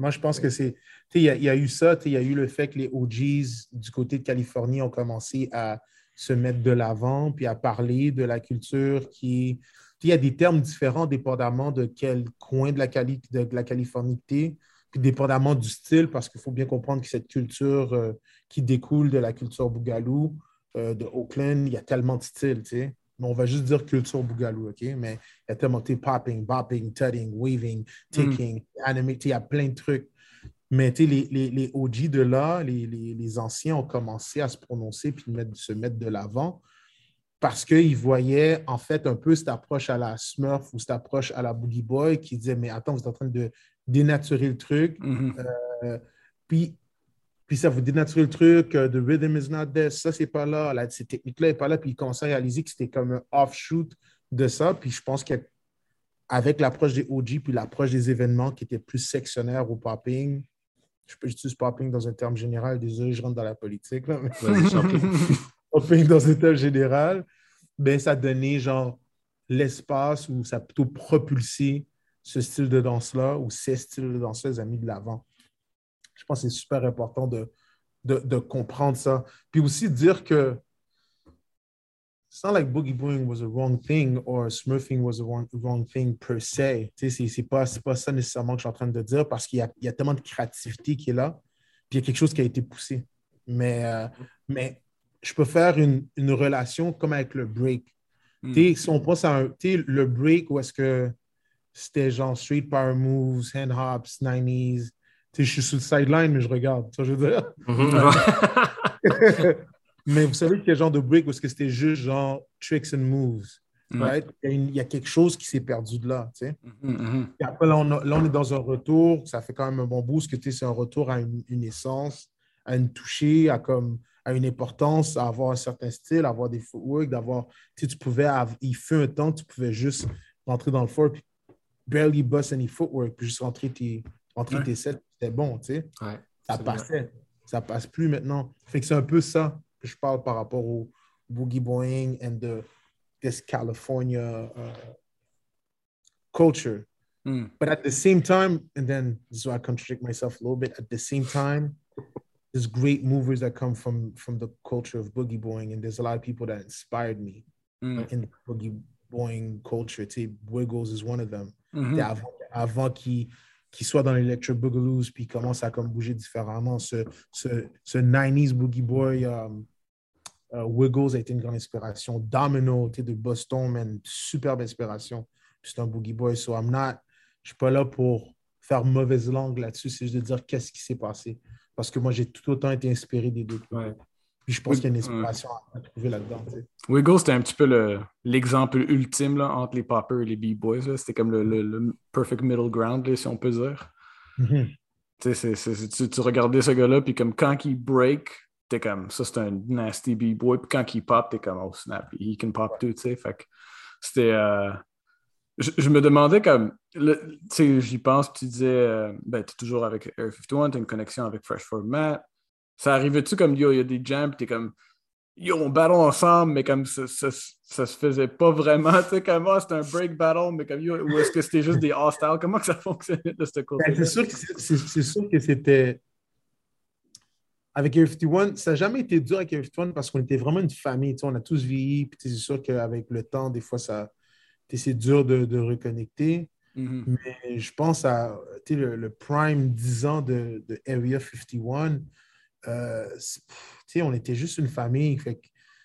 Moi, je pense que c'est. Il y, y, a eu ça, il y a eu le fait que les OGs du côté de Californie ont commencé à se mettre de l'avant, puis à parler de la culture qui. Il y a des termes différents dépendamment de quel coin de la, Cali, de la Californie tu puis dépendamment du style, parce qu'il faut bien comprendre que cette culture euh, qui découle de la culture bougalou euh, de Oakland, il y a tellement de styles, tu sais. On va juste dire culture bougalou, OK? Mais il y a tellement de popping, bopping, tutting, waving, ticking, mm. animating, il y a plein de trucs. Mais les, les, les OG de là, les, les, les, anciens ont commencé à se prononcer puis mettre, se mettre de l'avant parce qu'ils voyaient en fait un peu cette approche à la Smurf ou cette approche à la Boogie Boy qui disait Mais attends, vous êtes en train de dénaturer le truc. Mm-hmm. Euh, puis, puis ça vous dénaturer le truc. The rhythm is not there. Ça, c'est pas là. là ces techniques-là n'est pas là. Puis ils commençaient à réaliser que c'était comme un offshoot de ça. Puis je pense qu'avec l'approche des OG puis l'approche des événements qui étaient plus sectionnaires au popping, je peux utiliser popping dans un terme général. Désolé, je rentre dans la politique. Là, mais... popping dans un terme général, ben, ça donnait genre l'espace où ça a plutôt propulsé ce style de danse-là ou ces styles de danse-là, les de l'avant. Je pense que c'est super important de, de, comprendre ça. Puis aussi dire que it's not like boogie boing was a wrong thing or smurfing was a wrong, wrong thing per se. Ce n'est pas, pas ça nécessairement que je suis en train de dire parce qu'il y a, y a, tellement de créativité qui est là. Puis il y a quelque chose qui a été poussé. Mais, euh, mais je peux faire une, une relation comme avec le break. Mm. Si on pense à un, le break où est-ce que c'était genre street power moves, hand hops, 90s. Je suis sur le sideline, mais je regarde. Ça, je veux dire. Mm-hmm. mais vous savez quel genre de break où c'était juste genre tricks and moves. Right? Il, y a quelque chose qui s'est perdu de là. Tu sais? Mm-hmm, mm-hmm. après, là on, est dans un retour. Ça fait quand même un bon boost que c'est un retour à une, essence, à une toucher, à, comme, à une importance, à avoir un certain style, à avoir des footwork, d'avoir. Tu, tu pouvais. il fut un temps, tu pouvais juste rentrer dans le fort puis barely bust any footwork, puis juste rentrer tes, rentrer tes sets, c'était bon, tu sais. ça passait. Ça passe plus maintenant. Fait que c'est un peu ça que je parle par rapport au boogie boing and the, this California uh, culture. Mm. But at the same time, and then this is why I contradict myself a little bit. At the same time, there's great movers that come from from the culture of boogie boing, and there's a lot of people that inspired me mm. in the boogie boing culture. T Wiggles is one of them. Mm-hmm. Avant, avant qu'il soit dans l'Electro Boogaloo, puis commence à comme bouger différemment. Ce, ce, ce 90s Boogie Boy, um, uh, Wiggles a été une grande inspiration. Domino, de Boston, man, superbe inspiration. C'est un Boogie Boy. So I'm not, je ne suis pas là pour faire mauvaise langue là-dessus, c'est juste de dire qu'est-ce qui s'est passé. Parce que moi, j'ai tout autant été inspiré des deux. Je pense qu'il y a une inspiration à trouver là-dedans. Wiggle, c'était un petit peu l'exemple ultime là, entre les poppers et les b-boys. C'était comme le, perfect middle ground, si on peut dire. Mm-hmm. tu, regardais ce gars-là, puis comme quand il break, t'es comme ça, c'est un nasty b-boy. Puis quand il pop, t'es comme oh snap, he can pop too. Fait que c'était. Euh, je, me demandais comme. Tu sais, j'y pense, tu disais, euh, ben, tu es toujours avec Air 51, tu as une connexion avec Fresh Format ça arrivait-tu comme, yo, il y a des jams, t'es comme, yo, on battle ensemble, mais comme ça, ça, ça se faisait pas vraiment, tu sais, comme, oh, c'était un break battle, mais comme, yo, ou est-ce que c'était juste des hostile? Comment que ça fonctionnait de ce côté? Ben, c'est sûr que c'est sûr que c'était. Avec Air 51, ça n'a jamais été dur avec Air 51 parce qu'on était vraiment une famille, tu sais, on a tous vieilli, puis c'est sûr qu'avec le temps, des fois, ça, c'est dur de, de reconnecter. Mm-hmm. Mais je pense à le, le, prime 10 ans de, de Area 51 euh, on était juste une famille. Fait,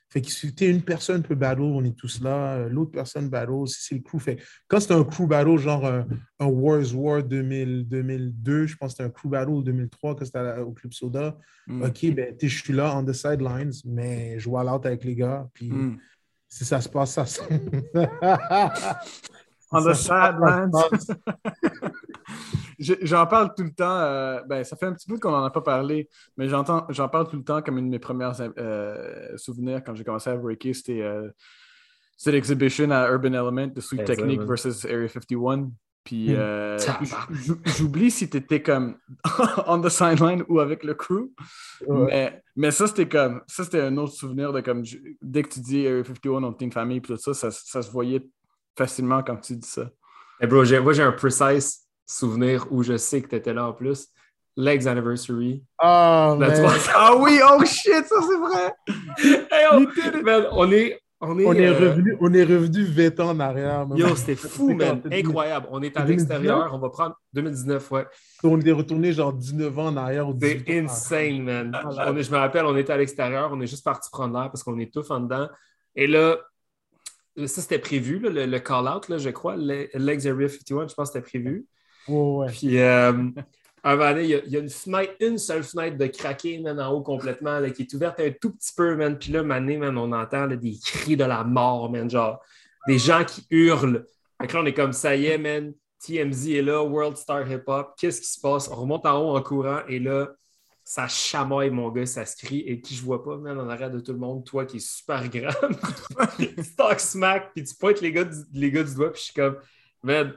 Fait que si t'es une personne peut battle, on est tous là. L'autre personne battle, si c'est le crew. Fait quand c'est un crew battle, genre un, un Wars War 2000, 2002, je pense que c'était un crew battle 2003 que c'était au Club Soda. Mm. OK, ben, je suis là, on the sidelines, mais je vois l'autre avec les gars. Puis Mm. si ça se passe, ça se On the sidelines. Je- J'en parle tout le temps. euh, ben, ça fait un petit bout qu'on n'en a pas parlé, mais j'en parle tout le temps comme une de mes premières euh, souvenirs quand j'ai commencé à breaker. C'était euh, l'exhibition à Urban Element de Sweet Technique versus Area 51. Puis Mm. euh, j'oublie si tu étais comme on the sideline ou avec le crew. Ouais. Mais, mais ça, c'était comme ça, c'était un autre souvenir de comme dès que tu dis Area 51, on était une famille, puis tout ça, ça, ça se voyait facilement quand tu dis ça. Eh bro, j'ai- moi, j'ai un precise souvenir où je sais que tu étais là en plus. Legs Anniversary. Ah, La man. troisième- Ah oui, oh shit, ça c'est vrai! Hey, on, man, on est. On est, On est, euh, revenu, on est revenu 20 ans en arrière. man. Yo, c'était fou, man. Incroyable. On est à 2019? l'extérieur. On va prendre 2019, ouais. On est retourné genre 19 ans en arrière. C'est 18 ans en insane, man. Ah, On est- je me rappelle, on était à l'extérieur. On est juste parti prendre l'air parce qu'on est tous en dedans. Et là, ça, c'était prévu, là, le, le call-out, je crois. Le- Legs Area 51, je pense que c'était prévu. Ouais. Puis, euh, un il y, a, une fenêtre, une seule fenêtre de craquer, man, en haut complètement, là, qui est ouverte un tout petit peu, man. Puis là, mané, man, on entend des cris de la mort, man, genre des gens qui hurlent. Fait que là, on est comme, ça y est, man, TMZ est là, World Star Hip Hop, qu'est-ce qui se passe? On remonte en haut en courant et là, ça chamaille, mon gars, ça se crie. Et qui je vois pas, man, en arrière de tout le monde, toi qui es super grand, tu talk smack, puis tu pointes les gars du, les gars du doigt, puis je suis comme, man,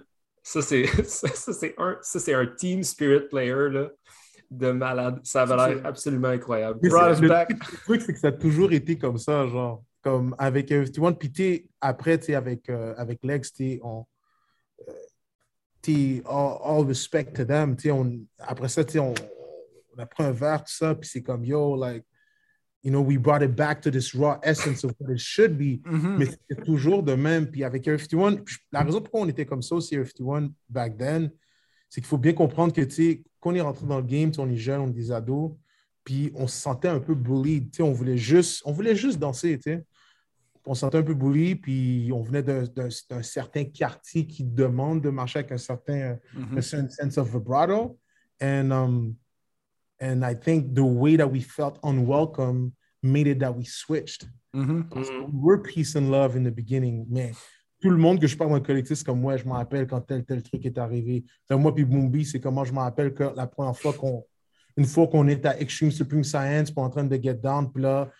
ça, c'est ça, ça, c'est un, ça, c'est un team spirit player là, de malade. Ça avait l'air absolument incroyable. Back. le truc, c'est que ça a toujours été comme ça, genre, comme avec FT1. Puis t'es- après, tu sais, avec, euh, avec Lex, t'es, on, euh, t'es all, all respect to them. tu sais, On, après ça, tu sais, on, on a pris un verre, tout ça, puis c'est comme, yo, like, you know, we brought it back to this raw essence of what it should be. Mhm. Mais c'était toujours de même. Puis avec Air 51, puis la raison pourquoi on était comme ça aussi, Air 51, back then, c'est qu'il faut bien comprendre que, tu sais, quand on est rentré dans le game, on est jeune, on est des ados, puis on se sentait un peu bullied. Tu sais, on voulait juste, on voulait juste danser, tu sais. On se sentait un peu bully, puis on venait d'un- certain quartier qui demande de marcher avec un certain a certain sense of vibrato. And um, and I think the way that we felt unwelcome made it that we switched. Mhm. Mhm. We were peace and love in the beginning, mais tout le monde que je parle dans le collectif, c'est comme moi, je me rappelle quand tel, tel truc est arrivé. Moi, puis Boombi, c'est comment je me rappelle que la première fois qu'on, une fois qu'on est à Extreme Supreme Science, puis en train de get down, puis là,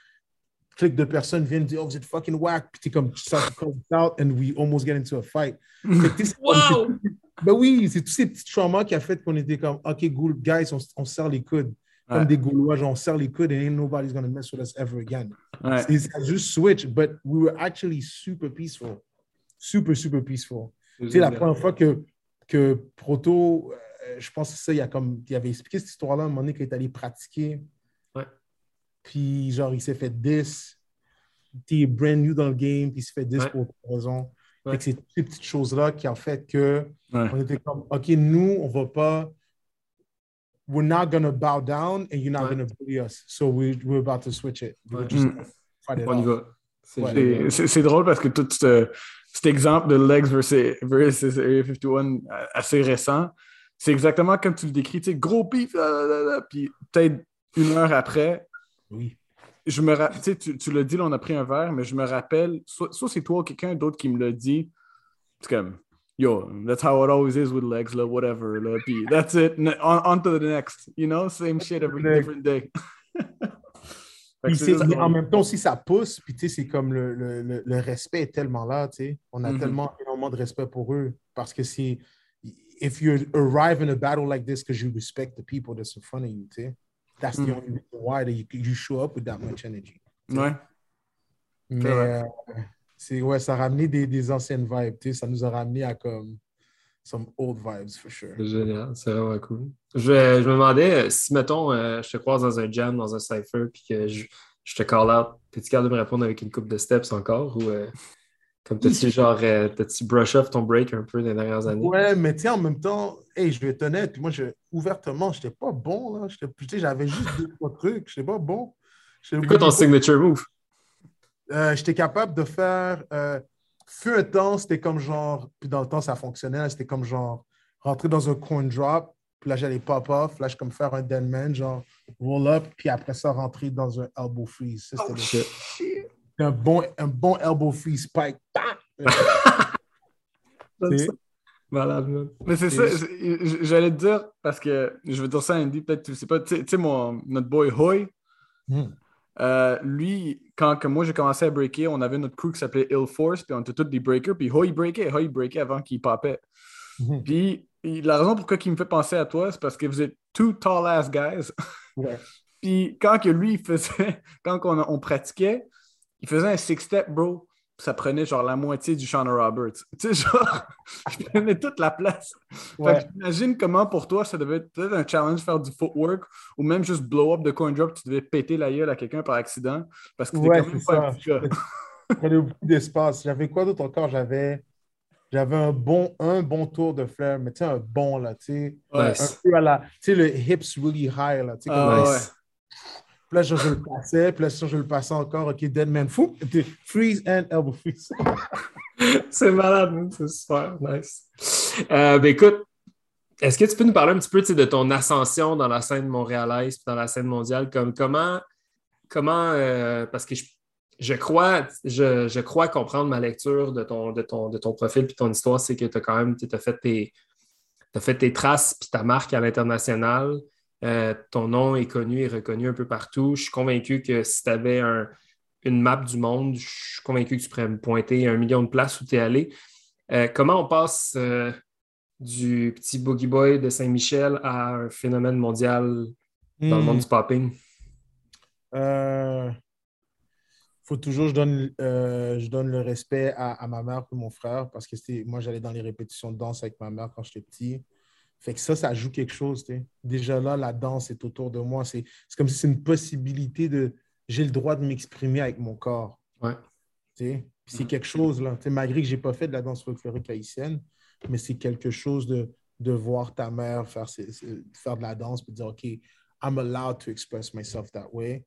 clic de personnes viennent dire, oh, vous êtes fucking whack, puis t'es comme, ça comes out, and we almost get into a fight. Wow! ben oui, c'est tous ces petits traumas qui a fait qu'on était comme, OK, cool, guys, on, on serre les coudes. Comme Ouais. des Gaulois, genre, on serre les coudes and ain't nobody's gonna mess with us ever again. Ouais. C'est ça juste switch, but we were actually super peaceful. Super, super peaceful. Sais, la première fois que, que Proto, euh, je pense que ça, il, y a comme, il avait expliqué cette histoire-là à un moment donné qu'il est allé pratiquer. Ouais. Puis, genre, il s'est fait 10. Il est brand new dans le game, puis il s'est fait 10 Ouais. pour autre raison. Ouais. C'est toutes ces petites choses-là qui ont fait que Ouais. on était comme, OK, nous, on va pas. We're not gonna bow down and you're not Ouais. gonna bully us. So we, we're about to switch it. C'est drôle parce que tout ce- cet exemple de Legs versus, versus Area 51 euh, assez récent, c'est exactement comme tu le décris, tu sais, gros pif, puis peut-être une heure après, Oui. Je me ra- tu, tu, l'as dit, là, on a pris un verre, mais je me rappelle, soit, soit c'est toi ou quelqu'un d'autre qui me l'a dit, c'est comme, yo, that's how it always is with legs, là, whatever, là, puis that's it, on, on to the next, you know, same shit every different day. Ça. en même temps aussi, ça pousse. Puis tu sais, c'est comme le, le, le, le respect est tellement là, tu sais. On a Mhm. tellement énormément de respect pour eux. Parce que c'est. If you arrive in a battle like this because you respect the people that's in front of you, tu sais. That's the Mhm. only reason why that you, you show up with that much energy. Ouais. Mais euh, c'est, ouais, ça a ramené des, des anciennes vibes, tu sais. Ça nous a ramené à comme some old vibes, for sure. C'est génial, c'est vraiment cool. Je, je me demandais euh, si, mettons, euh, je te croise dans un jam, dans un cypher, puis que je, je te call out, t'es-tu capable de me répondre avec une coupe de steps encore ou euh, comme t'as-tu genre, euh, t'as-tu brush off ton break un peu les dernières années? Ouais, mais tu sais, en même temps, hey, je vais être honnête, moi, je, ouvertement, j'étais pas bon, là. J'avais juste deux, trois trucs. J'étais pas bon. C'est quoi ton signature move? Euh, J'étais capable de faire. Euh, fut un temps, c'était comme genre. Puis dans le temps, ça fonctionnait. C'était comme genre rentrer dans un coin drop. Puis là, j'allais pop-off. Là, je comme faire un deadman, genre roll up. Puis après ça, rentrer dans un elbow freeze. Ça, Oh, le shit. Un bon, un bon elbow freeze spike. Malade, man. Mais c'est ça, j'allais te dire, parce que je vais dire ça à Andy, peut-être tu sais pas, tu sais- tu sais, mon- notre boy Hoy, Hmm. euh, lui, quand que moi j'ai commencé à breaker, on avait notre crew qui s'appelait Ill Force, puis on était tous des breakers, puis Hoy breakait, Hoy breakait avant qu'il popait. Mhm. Puis la raison pourquoi il me fait penser à toi, c'est parce que vous êtes two tall ass guys. Ouais. Puis quand que lui, il faisait, quand on, on pratiquait, il faisait un six-step, bro. Ça prenait genre la moitié du Shauna Roberts. Tu sais, genre, je prenais toute la place. Ouais. J'imagine comment pour toi, ça devait être peut-être un challenge faire du footwork ou même juste blow up de coin drop, tu devais péter la gueule à quelqu'un par accident parce que t'es Ouais, quand même pas un ça. Je prenais beaucoup d'espace. J'avais quoi d'autre encore? J'avais. J'avais un bon, un bon tour de flair, mais tu sais, un bon, là, tu sais. Ouais. Un peu à la. Tu sais, le hips really high, là. Tu sais, Ah, comme. Puis je, le passais, puis là, je le passais encore. OK, dead man fou. Freeze and elbow freeze. C'est malade, man. c'est super nice. Euh, ben écoute, est-ce que tu peux nous parler un petit peu de ton ascension dans la scène montréalaise puis dans la scène mondiale? Comme comment, comment euh, parce que je, je crois, je, je crois comprendre ma lecture de ton, de ton, de ton profil puis ton histoire, c'est que tu as quand même as fait tes, t'as fait tes traces puis ta marque à l'international. Euh, ton nom est connu et reconnu un peu partout. Je suis convaincu que si tu avais un, une map du monde, je suis convaincu que tu pourrais me pointer un million de places où tu es allé. Euh, comment on passe euh, du petit boogie boy de Saint-Michel à un phénomène mondial dans le Hmm. monde du popping? Faut toujours que je donne, euh, je donne le respect à, à ma mère et mon frère parce que c'était- moi, j'allais dans les répétitions de danse avec ma mère quand j'étais petit. Fait que ça, ça joue quelque chose. tu sais. Déjà là, la danse est autour de moi. C'est comme si c'est une possibilité de. J'ai le droit de m'exprimer avec mon corps. Ouais. C'est quelque chose, là. Tu sais, malgré que je n'ai pas fait de la danse folklorique haïtienne, mais c'est quelque chose de, de voir ta mère faire, ses- ses- faire de la danse et dire OK, I'm allowed to express myself that way.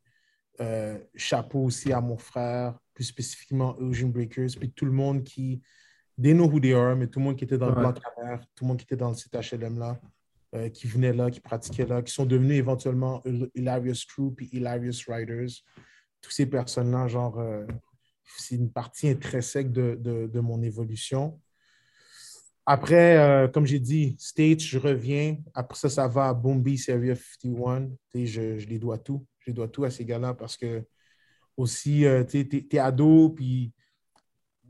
Euh, chapeau aussi à mon frère, plus spécifiquement Eugene Breakers, puis tout le monde qui, they know who they are, mais tout le monde qui était dans le Ouais. bloc à mer, tout le monde qui était dans le CHLM là, euh, qui venait là, qui pratiquait là, qui sont devenus éventuellement Hil- Hilarious Crew puis Hilarious Riders. Toutes ces personnes-là, genre, euh, c'est une partie intrinsèque de, de, de mon évolution. Après, euh, comme j'ai dit, States, je reviens. Après ça, ça va à Boomby, Area 51. Tu sais, Je, je les dois tout. Je les dois tout à ces gars-là parce que aussi, tu es, ado, puis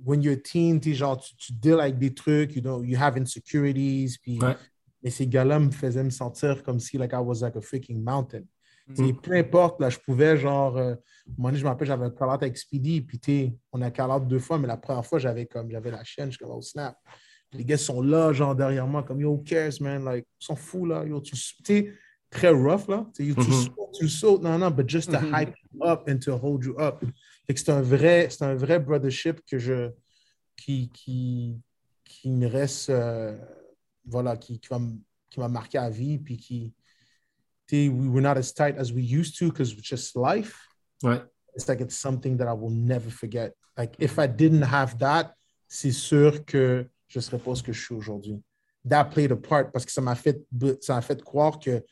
when you're a teen, t'es genre, tu, tu deals avec des trucs, you know, you have insecurities, puis Ouais. mais ces gars-là me faisaient me sentir comme si like I was like a freaking mountain. Mhm. Et peu importe, là, je pouvais, genre, euh, moi, je me rappelle, j'avais un call avec Speedy, puis on a call deux fois, mais la première fois, j'avais comme, j'avais la chaîne, je suis comme, oh snap. Les gars sont là, genre, derrière moi, comme, yo, who cares, man, like, ils sont fous, là, yo, tu sais, très rough, là, tu Mhm. sautes, tu sautes, non, non, but just to Mhm. hype you up and to hold you up. C'est un vrai, un vrai brothership que je, qui, qui, qui me reste, euh, voilà, qui, qui m'a marqué à vie, puis qui, tu sais, we were not as tight as we used to because it's just life. Ouais. It's like it's something that I will never forget. Like, if I didn't have that, c'est sûr que je ne serais pas ce que je suis aujourd'hui. That played a part parce que ça m'a fait, ça m'a fait croire que,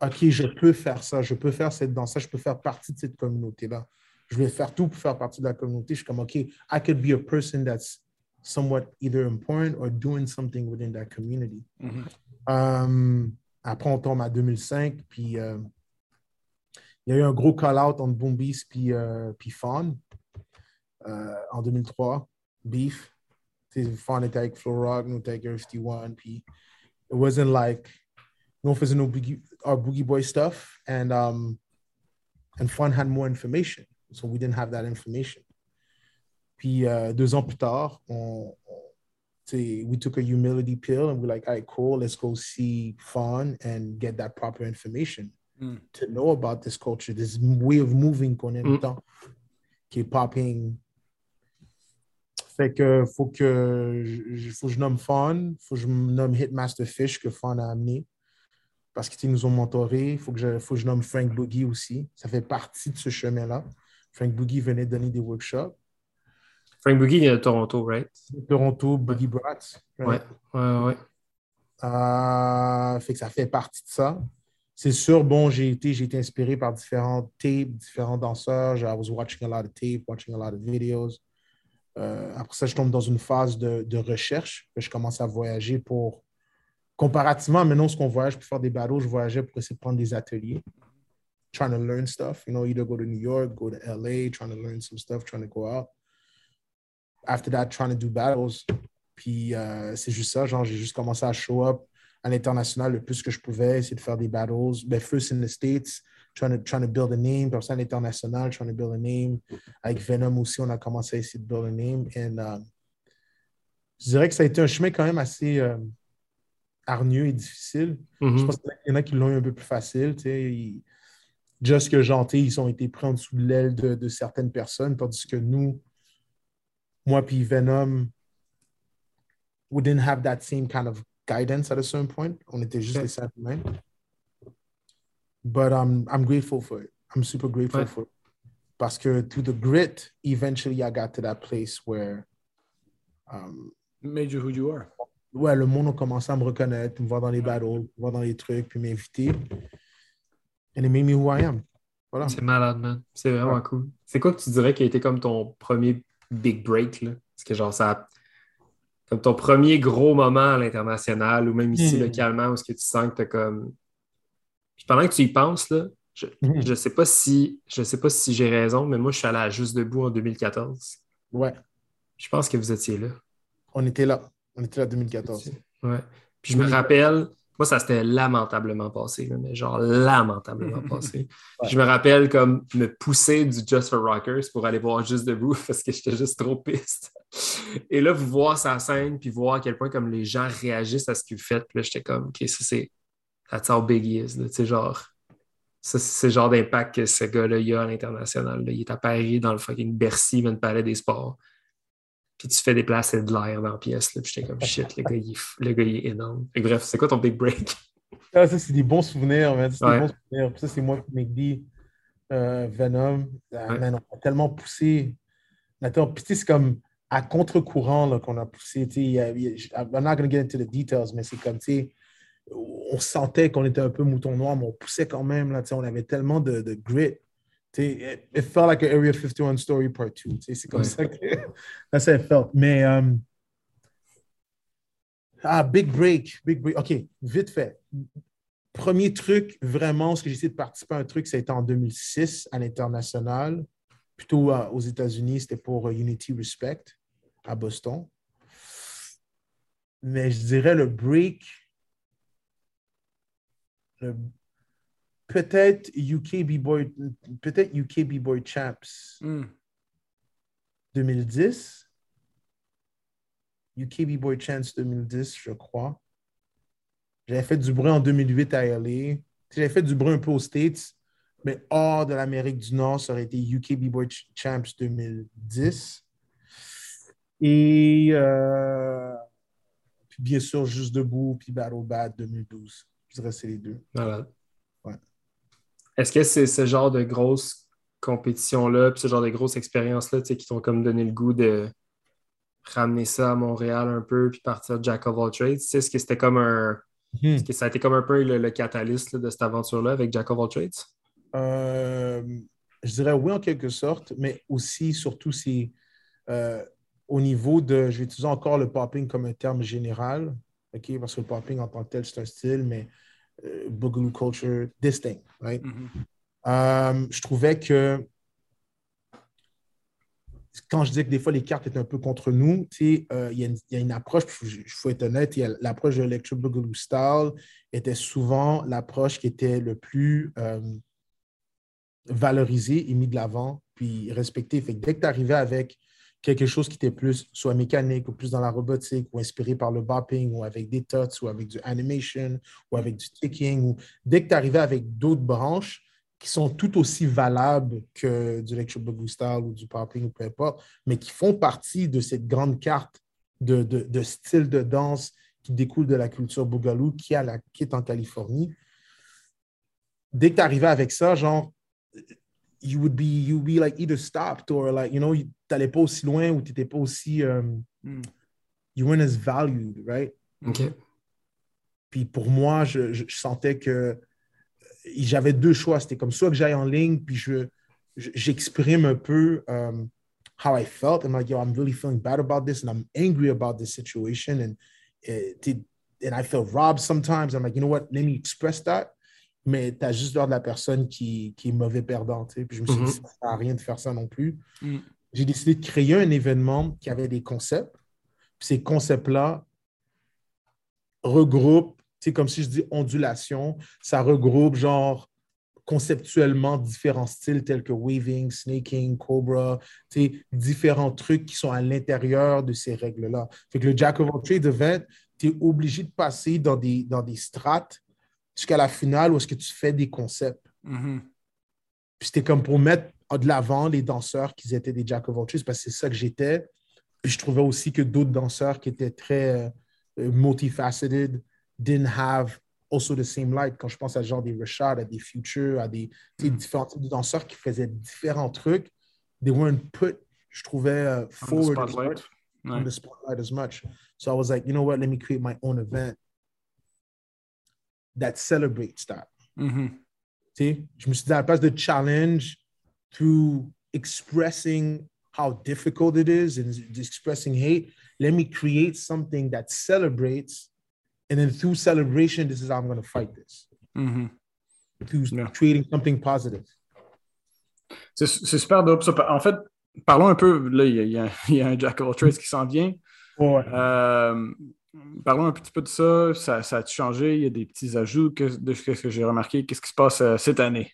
OK, je peux faire ça, je peux faire cette danse, je peux faire partie de cette communauté-là. Je vais faire tout pour faire partie de la communauté. Je suis comme, OK, I could be a person that's somewhat either important or doing something within that community. Mhm. Euh, après, on tombe à 2005, puis euh, il y a eu un gros call-out entre Boom Beast puis, euh, puis Fawn euh, en 2003. Beef. Fawn était avec Flow Rock, nous étions avec Earth 51, puis it wasn't like, nous on faisait nos boogie, our Boogie Boy stuff, and, um, and Fawn had more information, so we didn't have that information. Puis euh, deux ans plus tard, on, on we took a humility pill and we're like, all right, cool, let's go see Fawn and get that proper information Mm. to know about this culture, this way of moving qu'on aime Mm. tant, qui est popping. Fait que faut que je, faut que je nomme Fawn, faut que je nomme Hitmaster Fish que Fawn a amené parce qu'ils nous ont mentorés. Il faut, que je- faut que je nomme Frank Boogie aussi. Ça fait partie de ce chemin-là. Frank Boogie venait donner des workshops. Frank Boogie vient de Toronto, right? Toronto, Boogie Brats. Ouais, ouais, ouais. Euh, fait que ça fait partie de ça. C'est sûr, bon, j'ai été, j'ai été inspiré par différents tapes, différents danseurs. I was watching a lot of tapes, watching a lot of videos. Euh, après ça, je tombe dans une phase de, de recherche. Je commence à voyager pour, comparativement maintenant, ce qu'on voyage pour faire des battles, je voyageais pour essayer de prendre des ateliers. Trying to learn stuff, you know, either go to New York, go to LA, trying to learn some stuff, trying to go out. After that, trying to do battles. Puis euh, c'est juste ça, genre, j'ai juste commencé à show up à l'international le plus que je pouvais, essayer de faire des battles. Ben, first in the States, trying to, trying to build a name. Puis à l'international, trying to build a name. Avec Venom aussi, on a commencé à essayer de build a name. Et euh, je dirais que ça a été un chemin quand même assez euh, hargneux et difficile. Mhm. Je pense qu'il y en a qui l'ont eu un peu plus facile. Tu sais, ils- Just que Janté, ils ont été pris en dessous de l'aile de, de certaines personnes, tandis que nous, moi puis Venom, we didn't have that same kind of guidance at a certain point. On était juste les cinq humains. But um, I'm grateful for it. I'm super grateful Ouais. for it. Parce que through the grit, eventually I got to that place where um, Made you who you are. ouais, le monde a commencé à me reconnaître, me voir dans les battles, me voir dans les trucs, puis m'inviter. And it made me who I am. Voilà. C'est malade, man. C'est vraiment Ouais. cool. C'est quoi que tu dirais qui a été comme ton premier big break, là? Parce que genre, ça. Comme ton premier gros moment à l'international ou même ici Hmm. localement où est-ce que tu sens que t'as comme. Puis pendant que tu y penses, là, je, Mhm. je sais pas si je sais pas si j'ai raison, mais moi je suis allé à Juste Debout en 2014. Ouais, Je pense que vous étiez là. on était là. On était là en 2014. Ouais. Puis je me rappelle, moi, ça s'était lamentablement passé, là, mais genre lamentablement passé. Je me rappelle comme me pousser du Just for Rockers pour aller voir Juste Debout parce que j'étais juste trop piste. Et là, vous voir sa scène, puis voir à quel point comme les gens réagissent à ce que vous faites, puis là, j'étais comme, OK, ça c'est. That's how big he is. Tu sais, genre. Ça, c'est le genre d'impact que ce gars-là il a à l'international. Il est à Paris, dans le fucking Bercy, le palais des sports. Puis tu fais déplacer de l'air dans la pièce. Là, puis j'étais comme shit, le gars, il le gars, il est énorme. Que bref, c'est quoi ton big break? Ah, ça, c'est des bons souvenirs, man. C'est Ouais. des bons souvenirs. Puis ça, c'est moi qui McD, euh, Venom. Ah, Ouais. man, on a tellement poussé. Puis c'est comme à contre-courant qu'on a poussé. I'm not going to get into the details, mais c'est comme, tu sais, on sentait qu'on était un peu mouton noir, mais on poussait quand même. Là, on avait tellement de, de grit. It, it felt like an Area 51 story part 2. tu sais, C'est comme Ouais. ça que ça s'est fait. Mais, euh, ah, big break, big break. OK, vite fait. Premier truc, vraiment, ce que j'ai essayé de participer à un truc, ça a été en 2006 à l'international, plutôt euh, aux États-Unis, c'était pour euh, Unity Respect à Boston. Mais je dirais le break, le- peut-être UK B-Boy, peut-être UK B-Boy Champs Mm. 2010. UK B-Boy Chance 2010, je crois. J'avais fait du bruit en 2008 à LA. J'avais fait du bruit un peu aux States, mais hors de l'Amérique du Nord, ça aurait été UK B-Boy Ch- Champs 2010. Et euh, puis bien sûr, Juste Debout, puis Battle Bad 2012. Je dirais c'est les deux. Malade. Est-ce que c'est ce genre de grosses compétitions-là, puis ce genre de grosses expériences-là, tu sais, qui t'ont comme donné le goût de ramener ça à Montréal un peu, puis partir de Jack of all trades? Tu sais, Est-ce que c'était comme un. Est-ce que ça a été comme un peu le, le catalyste là, de cette aventure-là avec Jack of all trades? Euh, je dirais oui en quelque sorte, mais aussi, surtout, c'est euh, au niveau de, je vais utiliser encore le popping comme un terme général, ok, parce que le popping en tant que tel, c'est un style, mais euh, Boogaloo culture distinct, right? Mhm. Euh, je trouvais que quand je dis que des fois les cartes étaient un peu contre nous, tu sais, euh, il y, a une- il y a une approche, il faut être honnête, y l'approche de Electro Boogaloo Style était souvent l'approche qui était le plus euh, valorisée et mis de l'avant, puis respectée. Fait que dès que tu arrivais avec quelque chose qui était plus soit mécanique ou plus dans la robotique ou inspiré par le bopping ou avec des tuts ou avec du animation ou avec du ticking ou dès que tu arrivais avec d'autres branches qui sont tout aussi valables que du Electro Boogaloo Style ou du popping ou peu importe, mais qui font partie de cette grande carte de, de, de style de danse qui découle de la culture Boogaloo qui, a la, qui est en Californie. Dès que tu arrivais avec ça, genre, you would be you would be like either stopped or like you know t'allais pas aussi loin ou t'étais pas aussi um, Mm. you weren't as valued right? OK. puis pour moi je, je- je sentais que j'avais deux choix. C'était comme soit que j'aille en ligne puis je je- j'exprime un peu um, how I felt. I'm like yo I'm really feeling bad about this and I'm angry about this situation and uh, did- and I feel robbed sometimes. I'm like you know what? Let me express that mais tu as juste l'air de la personne qui, qui est mauvais perdant. Puis je me suis Mhm. dit, ça sert à rien de faire ça non plus. Mm. J'ai décidé de créer un événement qui avait des concepts. Puis ces concepts-là regroupent, sais, comme si je dis ondulation, ça regroupe genre conceptuellement différents styles tels que waving, snaking, cobra, différents trucs qui sont à l'intérieur de ces règles-là. Fait que le Jack of all trades event, tu es obligé de passer dans des, dans des strates jusqu'à la finale où est-ce que tu fais des concepts. Mhm. Puis c'était comme pour mettre de l'avant les danseurs qui étaient des Jack of all trades, parce que c'est ça que j'étais. Puis je trouvais aussi que d'autres danseurs qui étaient très euh, multifaceted didn't have also the same light. Quand je pense à genre des Rashad, à des Future, à des sais, différents types de danseurs qui faisaient différents trucs, they weren't put, je trouvais, uh, On the forward as spotlight. much, on the spotlight as much. So I was like, you know what, let me create my own event that celebrates that. Mhm. Tu sais, je me suis dit à la place de challenge through expressing how difficult it is and expressing hate, let me create something that celebrates. And then through celebration, this is how I'm going to fight this. Mhm. Through Yeah. creating something positive. C'est c'est super dope ça. En fait, parlons un peu, là, il y a, il y a- il y a un Jack trades qui s'en vient. Euh, parlons un petit peu de ça. Ça, ça a changé? Il y a des petits ajouts que- de ce que j'ai remarqué. Qu'est-ce qui se passe euh, cette année?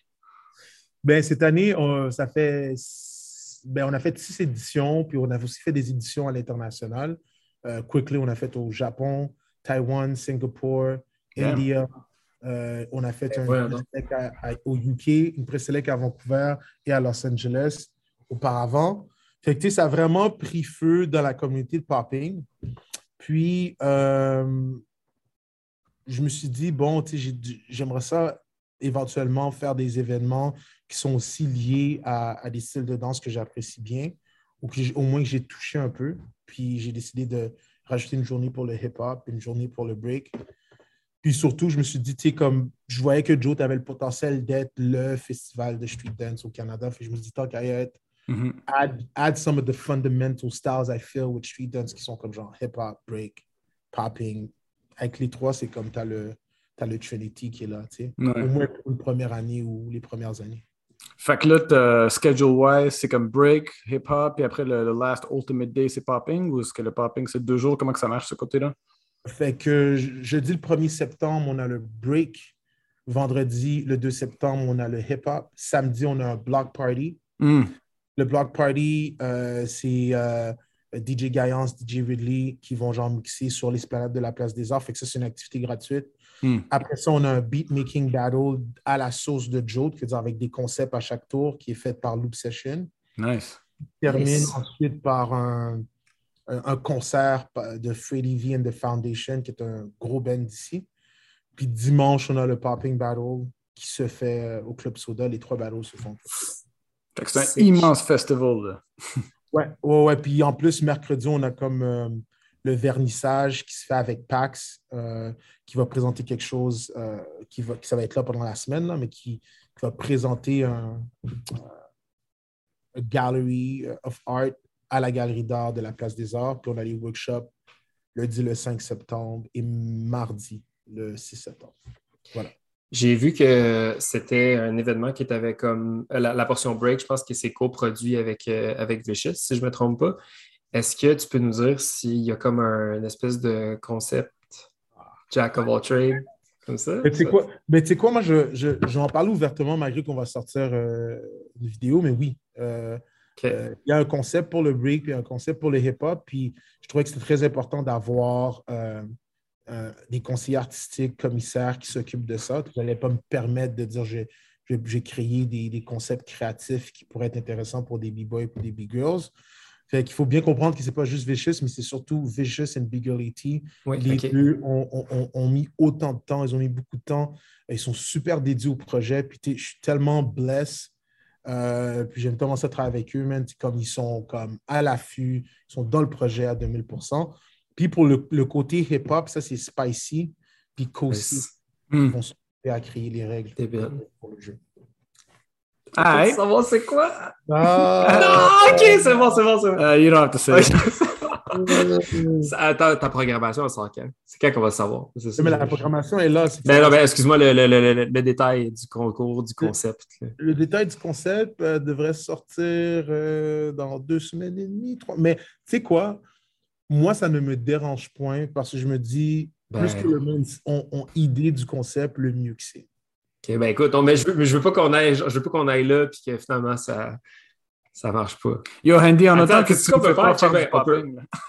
Ben, cette année, on, ça fait, ben, on a fait six éditions, puis on a aussi fait des éditions à l'international. Euh, quickly, on a fait au Japon, Taïwan, Singapour, Yeah. India. Euh, on a fait un Ouais, à- à- au UK, une préselect à Vancouver et à Los Angeles auparavant. Fait que, ça a vraiment pris feu dans la communauté de popping. Puis, euh, je me suis dit, bon, tu j'aimerais ça éventuellement faire des événements qui sont aussi liés à, des styles de danse que j'apprécie bien ou que au moins que j'ai touché un peu. Puis j'ai décidé de rajouter une journée pour le hip-hop, une journée pour le break. Puis surtout, je me suis dit, tu sais, comme je voyais que Joe avait le potentiel d'être le festival de street dance au Canada. Fait je me suis dit, tant qu'à être, Mhm. add, add some of the fundamental styles I feel with street dance qui sont comme genre hip-hop, break, popping. Avec les trois, c'est comme tu as le, t'as le Trinity qui est là, tu sais. Ouais. Au moins pour une première année ou les premières années. Fait que là, t'as- schedule-wise, c'est comme break, hip-hop, et après le, le last ultimate day, c'est popping, ou est-ce que le popping, c'est deux jours? Comment que ça marche, ce côté-là? Fait que je- jeudi le 1er septembre, on a le break. Vendredi, le 2 septembre, on a le hip-hop. Samedi, on a un block party. Hmm. Le block party, euh, c'est euh, DJ Gaillance, DJ Ridley qui vont genre mixer sur l'esplanade de la Place des Arts. Fait que ça, c'est une activité gratuite. Hmm. Après ça, on a un beatmaking battle à la sauce de Joe, c'est-à-dire avec des concepts à chaque tour qui est fait par Loop Session. Nice. termine Nice. ensuite par un, un, un concert de Freddie V and the Foundation, qui est un gros band d'ici. Puis dimanche, on a le Popping Battle qui se fait euh, au Club Soda. Les trois battles se font. C'est un immense festival. Ouais, ouais, ouais. Puis en plus, mercredi, on a comme euh, le vernissage qui se fait avec Pax, euh, qui va présenter quelque chose euh, qui, va, qui ça va être là pendant la semaine, là, mais qui, qui va présenter un, gallery of art à la galerie d'art de la Place des Arts. Puis on a les workshops lundi le 5 septembre et mardi le 6 septembre. J'ai vu que c'était un événement qui était comme euh, la, la portion break, je pense que c'est coproduit avec, euh, avec Vicious, si je ne me trompe pas. Est-ce que tu peux nous dire s'il y a comme un une espèce de concept Jack of all trades comme ça? Mais tu sais quoi, mais quoi, moi, je, je, j'en parle ouvertement malgré qu'on va sortir euh, une vidéo, mais oui. euh. Euh, il y a un concept pour le break, puis un concept pour le hip-hop, puis je trouvais que c'était très important d'avoir euh, euh, des conseillers artistiques, commissaires qui s'occupent de ça. Je n'allais pas me permettre de dire j'ai, j'ai, créé des, des concepts créatifs qui pourraient être intéressants pour des b-boys et des b-girls. Fait qu'il faut bien comprendre que ce n'est pas juste Vicious, mais c'est surtout Vicious and Big Girl E.T. Oui, Les ok. deux ont, ont- ont- ont mis autant de temps, ils ont mis beaucoup de temps. Ils sont super dédiés au projet. Puis je suis tellement blessé Euh, puis j'aime tellement ça travailler avec eux, man. Comme ils sont comme à l'affût, ils sont dans le projet à 2000%. Puis pour le, le côté hip-hop, ça c'est Spicy, puis Cozy Hmm. vont se à créer les règles T'es bien. pour le jeu. Ah, savoir c'est quoi? Ah! Non, ok, c'est bon, c'est bon, c'est bon. Uh, you don't have to say. Attends, ta programmation, elle sort quand? C'est quand qu'on va le savoir? Mais la programmation est là. c'est- Ben non, ben, excuse-moi, le, le- le- le- le détail du concours, du concept. Le détail du concept euh, devrait sortir euh, dans deux semaines et demie, trois. Mais tu sais quoi? Moi, ça ne me dérange point parce que je me dis, plus Ben. que le monde ont, ont idée du concept, le mieux que c'est. Ok, ben écoute, mais je veux, je veux pas qu'on aille, je veux pas qu'on aille là puis que finalement ça, ça marche pas. Yo, Handy, en que qu'est-ce tu qu'on peut faire? faire ben, on peut-.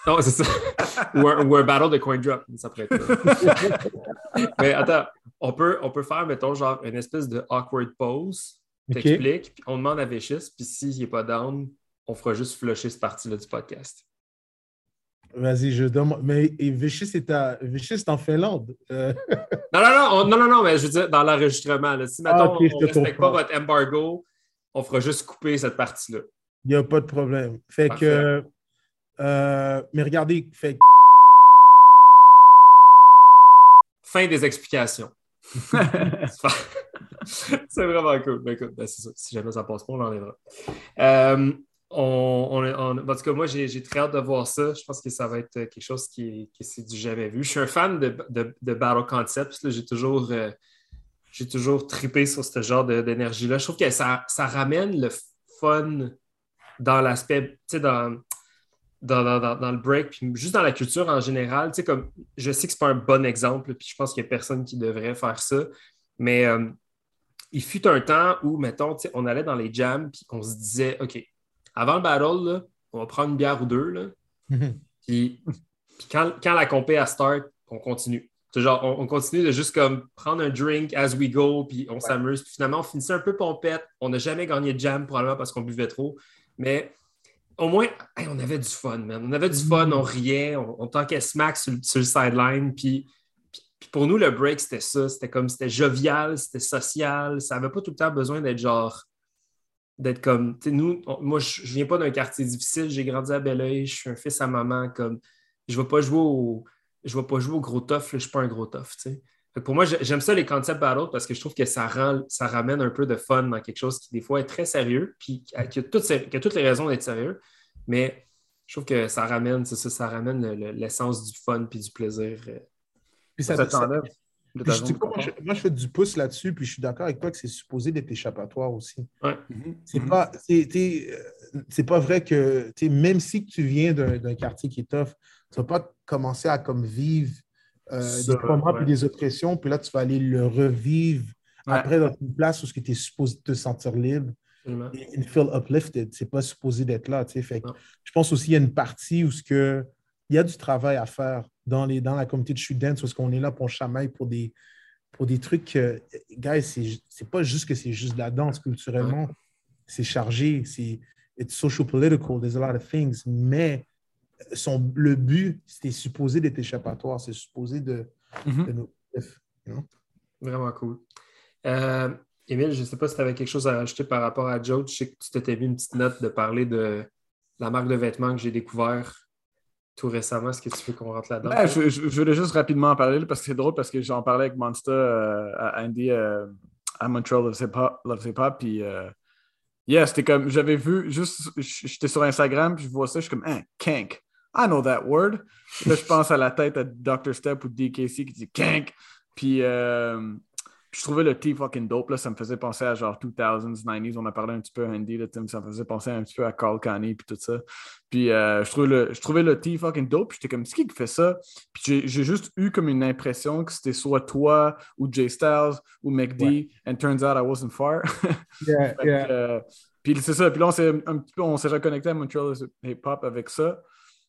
Non, c'est ça. ou, un, ou un battle de coin drop, ça pourrait être. mais attends, on peut, on peut faire, mettons, genre une espèce de awkward pause. OK? T'expliques, puis on demande à Vicious, puis s'il n'est pas down, on fera juste flusher cette partie-là du podcast. Vas-y, je demande. Mais Vichy, c'est à... Vichy, c'est en Finlande. Euh, Non, non, non, on- non, non, non, mais je veux dire, dans l'enregistrement, si Ah, ok, on ne te respecte pas votre embargo, on fera juste couper cette partie-là. Il n'y a pas de problème. Fait Parfait. que. euh, mais regardez, fait que- Fin des explications. c'est vraiment cool. Ben, écoute, ben, c'est ça. Si jamais ça passe pas, on l'enlèvera. Euh, en tout cas, moi, j'ai très hâte de voir ça. Je pense que ça va être quelque chose qui qui du jamais vu. Je suis un fan de, de, de Battle Concepts. J'ai toujours, euh, j'ai toujours trippé sur ce genre d'énergie-là. Je trouve que ça, ça ramène le fun dans l'aspect, dans, dans, dans- dans- le break, puis juste dans la culture en général. Comme, je sais que c'est pas un bon exemple, puis je pense qu'il n'y a personne qui devrait faire ça, mais euh, il fut un temps où, mettons, on allait dans les jams, puis on se disait, OK, avant le battle, là, on va prendre une bière ou deux, là, puis, puis quand, quand la compé à start, on continue. Genre, on, on continue de juste comme prendre un drink as we go, puis on s'amuse. Puis finalement, on finissait un peu pompette. On n'a jamais gagné de jam, probablement parce qu'on buvait trop. Mais au moins, hey, on avait du fun, man. On avait du fun, on riait, on, on tanquait smack sur, le- sur le sideline. Puis, puis- puis pour nous, le break, c'était ça. C'était comme, c'était jovial, c'était social. Ça n'avait pas tout le temps besoin d'être genre, d'être comme, tu sais, nous, on- moi, je, je viens pas d'un quartier difficile. J'ai grandi à Belleuil, je suis un fils à maman. Comme, je ne vais pas jouer au, je vais pas jouer au gros tough, là, je ne suis pas un gros tough, tu sais. Pour moi, j'ai- j'aime ça les concept battles parce que je trouve que ça, rend, ça ramène un peu de fun dans quelque chose qui, des fois, est très sérieux, puis qui a, qui a toutes, ces- qui a toutes les raisons d'être sérieux, mais je trouve que ça ramène, c'est ça, ça ramène le- le- l'essence du fun puis du plaisir. euh. Puis ça, Ça puis je- quoi, moi, je, moi, je fais du pouce là-dessus, puis je suis d'accord avec toi que c'est supposé d'être échappatoire aussi. Mhm. C'est Mhm. pas, euh, c'est pas vrai que, même si tu viens d'un quartier qui est tough, tu vas pas commencer à comme vivre euh, Ça, des traumas ouais. puis des oppressions, puis là, tu vas aller le revivre Ouais. après dans une place où tu es supposé te sentir libre et and feel uplifted. C'est pas supposé d'être là. tu sais. Fait que je pense aussi qu'il y a une partie où ce que, il y a du travail à faire dans, les, dans la communauté de Shoot Dance, parce qu'on est là pour chamaille pour des, pour des trucs que, guys, c'est pas juste que c'est juste de la danse culturellement, c'est chargé, c'est it's social political, there's a lot of things, mais son, le but, c'était supposé d'être échappatoire, c'est supposé de, Mhm. de nous. Vraiment cool. Euh, Émile, je ne sais pas si tu avais quelque chose à rajouter par rapport à Joe. Je sais que tu t'étais mis une petite note de parler de la marque de vêtements que j'ai découvert tout récemment. Est-ce que tu veux qu'on rentre là-dedans? Ben, je, voulais juste rapidement en parler parce que c'est drôle parce que j'en parlais avec Monster euh, à Andy euh, à Montreal Loves Hip Hop, Loves Hip Hop, puis euh, yeah, c'était comme j'avais vu juste j'étais sur Instagram puis je vois ça, je suis comme hein, kank. I know that word. Là, je pense à la tête à Dr. Step ou DKC qui dit kank. Puis euh, je trouvais le T fucking dope, là, ça me faisait penser à genre 2000s, 90s, on a parlé un petit peu Andy, là, Tim, ça me faisait penser un petit peu à Carl Canny puis tout ça. Puis euh, je, trouvais le, je trouvais le T fucking dope, j'étais comme, c'est qui qui fait ça? Puis j'ai- juste eu comme une impression que c'était soit toi ou Jay Styles ou McD, Ouais. and turns out I wasn't far. Yeah, que, euh, puis c'est ça, puis là on s'est un petit peu, on s'est reconnecté à Montreal Hip Hop avec ça.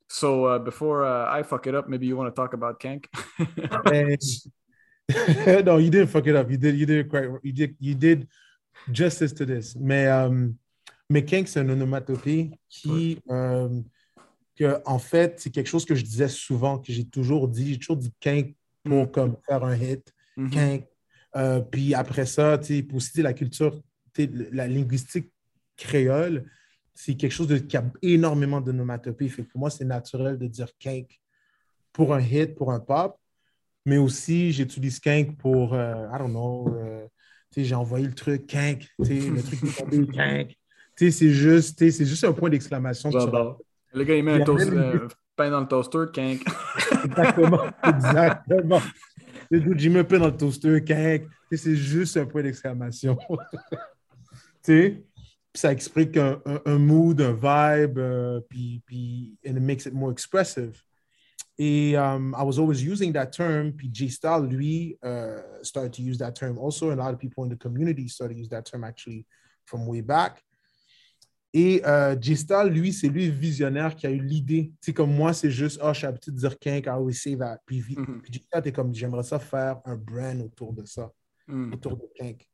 So uh, before uh, I fuck it up, maybe you want to talk about Kank. No, you didn't fuck it up. You did, you did it quite. You did, you did justice to this. Mais, euh, mais Kank, c'est un onomatopée qui, euh, que, en fait, c'est quelque chose que je disais souvent, que j'ai toujours dit. J'ai toujours dit Kank pour comme faire un hit. Euh, puis après ça, tu pour aussi la culture, la linguistique créole, c'est quelque chose de, qui a énormément d'onomatopée. Fait pour moi, c'est naturel de dire kink pour un hit, pour un pop, mais aussi j'utilise kink pour, euh, I don't know, euh, j'ai envoyé le truc kink, le truc qui est tombé kink. C'est juste, c'est juste un point d'exclamation. Le gars, il met un euh, pain dans le toaster, kink. exactement, exactement. J'y mets un pain dans le toaster, kink. C'est juste un point d'exclamation. tu ça explique un, un, mood, un vibe, uh, puis, puis, and it makes it more expressive. Et um, I was always using that term, puis J-Style, lui, uh, started to use that term also, and a lot of people in the community started to use that term actually from way back. Et uh, J-Style, lui, c'est lui le visionnaire qui a eu l'idée. Tu sais, comme moi, c'est juste, oh, je suis habitué de dire kink, I always say that. Puis, mm -hmm. puis J-Style, t'es comme, j'aimerais ça faire un brand autour de ça, mm. autour de kink.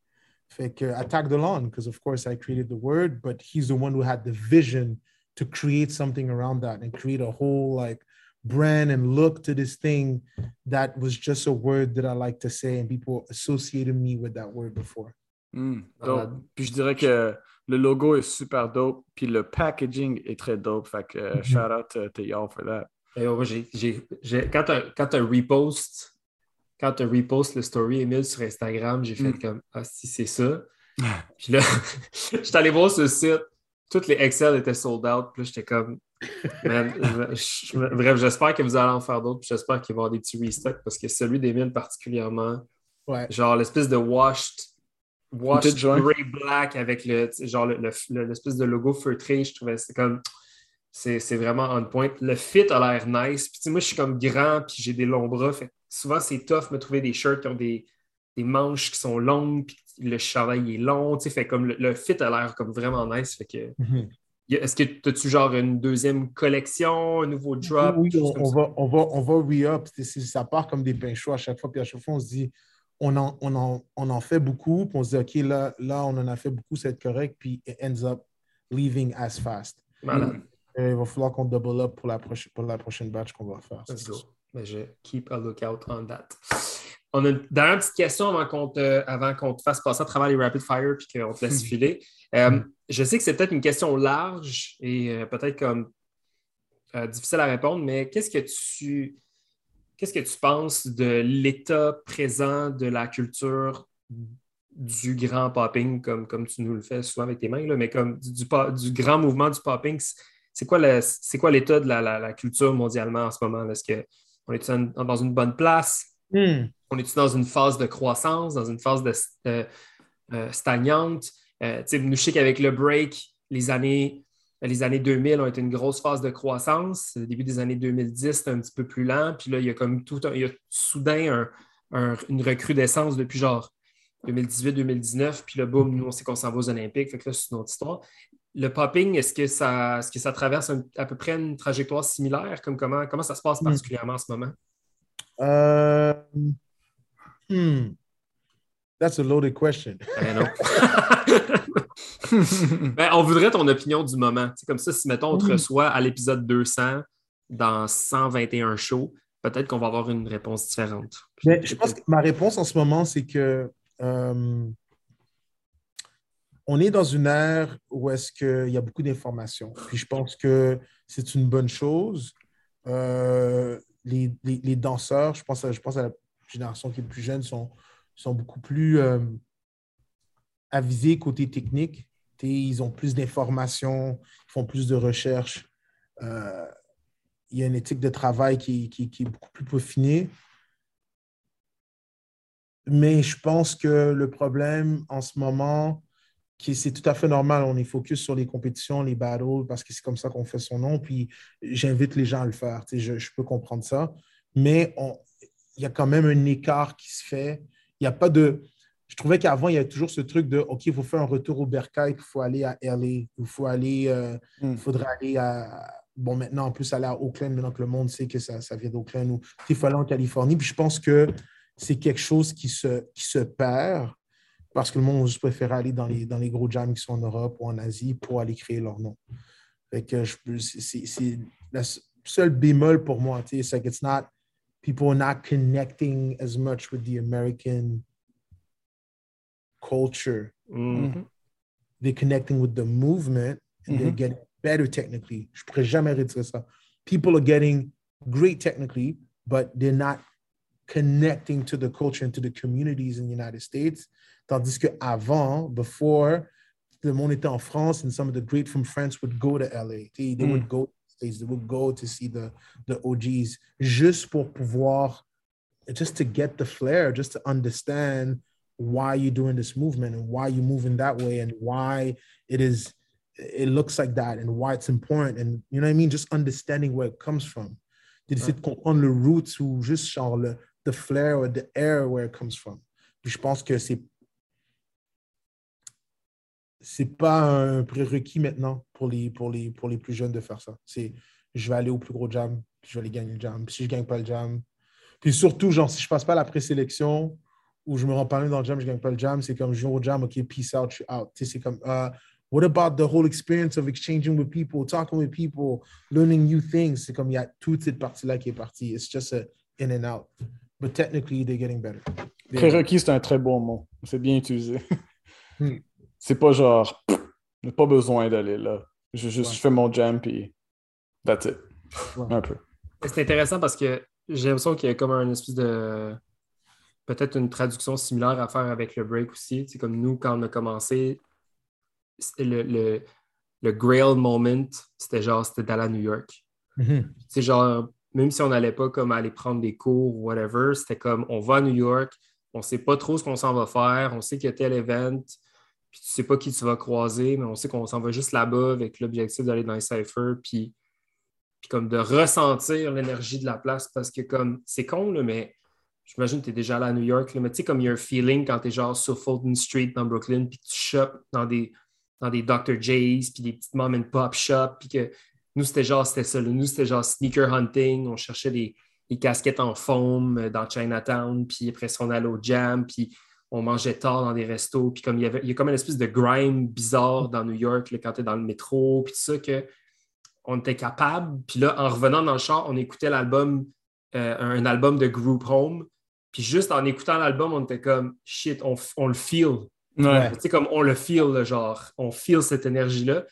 Fait que I tagged along because, of course, I created the word, but he's the one who had the vision to create something around that and create a whole like brand and look to this thing that was just a word that I like to say and people associated me with that word before. Mm, dope. Uh, puis je dirais que le logo est super dope, puis le packaging est très dope. Fait que mm -hmm. shout out to, to y'all for that. Et ouais, j'ai, j'ai, quand tu repost quand tu repost le story Emile sur Instagram, j'ai fait mm. comme Ah, si c'est ça. puis là, j'étais allé voir ce site, toutes les Excel étaient sold out. Puis là, j'étais comme Man, bref, j'espère que vous allez en faire d'autres. J'espère qu'il va y avoir des petits restocks parce que celui d'Emile particulièrement, genre l'espèce de washed, washed gray black avec le genre l'espèce de logo feutré, je trouvais c'est comme c'est vraiment on point. Le fit a l'air nice. Puis moi, je suis comme grand, puis j'ai des longs bras. Fait souvent, c'est tough de me trouver des shirts qui ont des, manches qui sont longues, puis le chandail est long. Fait comme le, fit a l'air comme vraiment nice. Fait que. Mhm. Est-ce que tu as-tu genre une deuxième collection, un nouveau drop? Oui, on, va, on, va, on va re-up. Ça part comme des pains chauds à chaque fois. Puis à chaque fois, on se dit, on en, on en, on en fait beaucoup. Puis on se dit, OK, là, là, on en a fait beaucoup, c'est correct. Puis it ends up leaving as fast. il va falloir qu'on double up pour la, prochaine, pour la prochaine batch qu'on va faire. Mais je keep a lookout on that. On a une dernière petite question avant qu'on te, avant qu'on te fasse passer à travers les rapid fire puis qu'on te laisse filer. Euh, mm. je sais que c'est peut-être une question large et euh, peut-être comme euh, difficile à répondre, mais qu'est-ce que tu qu'est-ce que tu penses de l'état présent de la culture du grand popping, comme, comme tu nous le fais souvent avec tes mains, là, mais comme du, du, grand mouvement du popping, c'est quoi l'état de la, la, culture mondialement en ce moment? Est-ce que on est dans une bonne place? Hmm. On est dans une phase de croissance, dans une phase de, euh, euh, stagnante? Euh, nous, je sais qu'avec le break, les années, les années 2000 ont été une grosse phase de croissance. Le début des années 2010, c'était un petit peu plus lent. Puis là, il y a comme tout il y a soudain une recrudescence depuis genre 2018-2019. Puis là, boum, nous, on sait qu'on s'en va aux Olympiques. Fait que là, c'est une autre histoire le popping, est-ce que ça, est-ce que ça traverse à peu près une trajectoire similaire? Comme comment, comment ça se passe hmm. particulièrement en ce moment? Euh, hmm. That's a loaded question. Ben ben, on voudrait ton opinion du moment. C'est comme ça, si mettons, on te hmm. reçoit à l'épisode 200 dans 121 shows, peut-être qu'on va avoir une réponse différente. Mais je pense que ma réponse en ce moment, c'est que euh, on est dans une ère où est-ce qu'il y a beaucoup d'informations. Puis je pense que c'est une bonne chose. Euh, les, danseurs, je pense, à, je pense à la génération qui est plus jeune, sont, sont beaucoup plus euh, avisés côté technique. ils ont plus d'informations, ils font plus de recherches. Euh, il y a une éthique de travail qui, qui est beaucoup plus peaufinée. Mais je pense que le problème en ce moment, c'est tout à fait normal. On est focus sur les compétitions, les battles, parce que c'est comme ça qu'on fait son nom. Puis j'invite les gens à le faire. Je, je, peux comprendre ça. Mais il y a quand même un écart qui se fait. Il n'y a pas de. Je trouvais qu'avant, il y avait toujours ce truc de OK, il faut faire un retour au Bercail, il faut aller à LA, il faut aller, euh, il faudrait aller à. Bon, maintenant, en plus, aller à Oakland, maintenant que le monde sait que ça, ça vient d'Oakland, ou il faut aller en Californie. Puis je pense que c'est quelque chose qui se, qui se perd parce que le monde juste préfère aller dans les, dans les gros jams qui sont en Europe ou en Asie pour aller créer leur nom. Fait que c'est le seul bémol pour moi. C'est que it's not people are not connecting as much with the American culture. Mm-hmm. they're connecting with the movement and they're Mhm. getting better technically. Je pourrais jamais retirer ça. People are getting great technically, but they're not connecting to the culture and to the communities in the United States. Tandis que avant, before, le monde était en France and some of the great from France would go to LA. They, they would hmm. go to the States, they would go to see the, the OGs juste pour pouvoir, just to get the flair, just to understand why you're doing this movement and why you're moving that way and why it is it looks like that and why it's important and you know what I mean? Just understanding where it comes from. D'essayer de comprendre le roots ou juste genre le the flair or the air where it comes from. Puis je pense que c'est c'est pas un prérequis maintenant pour les pour les pour les plus jeunes de faire ça c'est je vais aller au plus gros jam puis je vais aller gagner le jam Puis si je gagne pas le jam puis surtout genre si je passe pas la présélection ou je me rends pas même dans le jam, je gagne pas le jam, c'est comme je viens au jam, ok, peace out, je suis out. C'est comme, uh, what about the whole experience of exchanging with people, talking with people, learning new things? C'est comme il y a toute cette partie-là qui est partie. It's just a in and out. But technically, they're getting better. Prérequis, c'est un très bon mot. C'est bien utilisé. Hmm. C'est pas genre, j'ai pas besoin d'aller là. Je, juste, Ouais. je fais mon jam, puis that's it. Ouais. Un peu. C'est intéressant parce que j'ai l'impression qu'il y a comme un espèce de. Peut-être une traduction similaire à faire avec le break aussi. C'est comme nous, quand on a commencé, le, le, le Grail moment, c'était genre, c'était d'aller à New York. Mhm. C'est genre, même si on n'allait pas comme aller prendre des cours ou whatever, c'était comme on va à New York, on sait pas trop ce qu'on s'en va faire, on sait qu'il y a tel event, puis tu sais pas qui tu vas croiser, mais on sait qu'on s'en va juste là-bas avec l'objectif d'aller dans les cyphers, puis, comme de ressentir l'énergie de la place parce que comme c'est con, là, mais j'imagine que tu es déjà allé à New York, mais tu sais, comme il y a un feeling quand tu es genre sur Fulton Street dans Brooklyn, puis que tu shops dans des, dans des Dr. J's, puis des petites mom and pop shops, puis que nous, c'était genre, c'était ça. là. Nous, c'était genre sneaker hunting. On cherchait des, des casquettes en foam euh, dans Chinatown, puis après ça, on allait au jam, puis on mangeait tard dans des restos, puis comme il y avait, il y a comme une espèce de grime bizarre dans New York, là, quand tu es dans le métro, puis tout ça, que on était capable. Puis là, en revenant dans le char, on écoutait l'album, euh, un album de Group Home. Puis juste en écoutant l'album, on était comme shit, on, on le feel. Ouais. Tu sais, comme on le feel, là, genre, on feel cette énergie-là.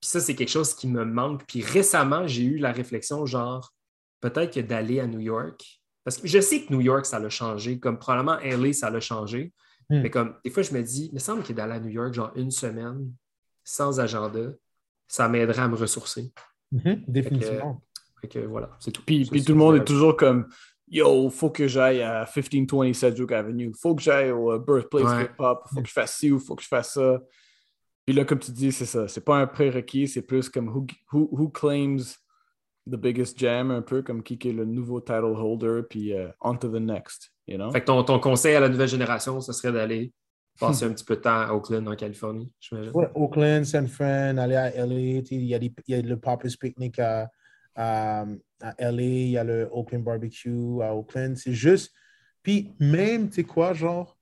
Puis ça, c'est quelque chose qui me manque. Puis récemment, j'ai eu la réflexion, genre, peut-être que d'aller à New York, parce que je sais que New York, ça l'a changé, comme probablement LA, ça l'a changé. Hmm. Mais comme, des fois, je me dis, il me semble que d'aller à New York, genre une semaine, sans agenda, ça m'aiderait à me ressourcer. Mhm, Définitivement. Fait que voilà, c'est tout. Puis, puis tout le monde est toujours comme Yo, faut que j'aille à 1520 Sedgwick Avenue, faut que j'aille au euh, Birthplace Ouais. Hip Hop, faut que je fasse ci ou faut que je fasse ça. Puis là, comme tu dis, c'est ça. C'est pas un prérequis, c'est plus comme who, who, who claims the biggest jam, un peu comme qui qui est le nouveau title holder, puis euh, on to the next, you know? Fait que ton, ton conseil à la nouvelle génération, ce serait d'aller passer un petit peu de temps à Oakland, en Californie, j'imagine. Ouais, Oakland, San Fran, aller à LA, il y, a des- il y a le Papa's Picnic à, à, à LA, il y a le Oakland Barbecue à Oakland. C'est juste. Puis même, tu sais quoi, genre,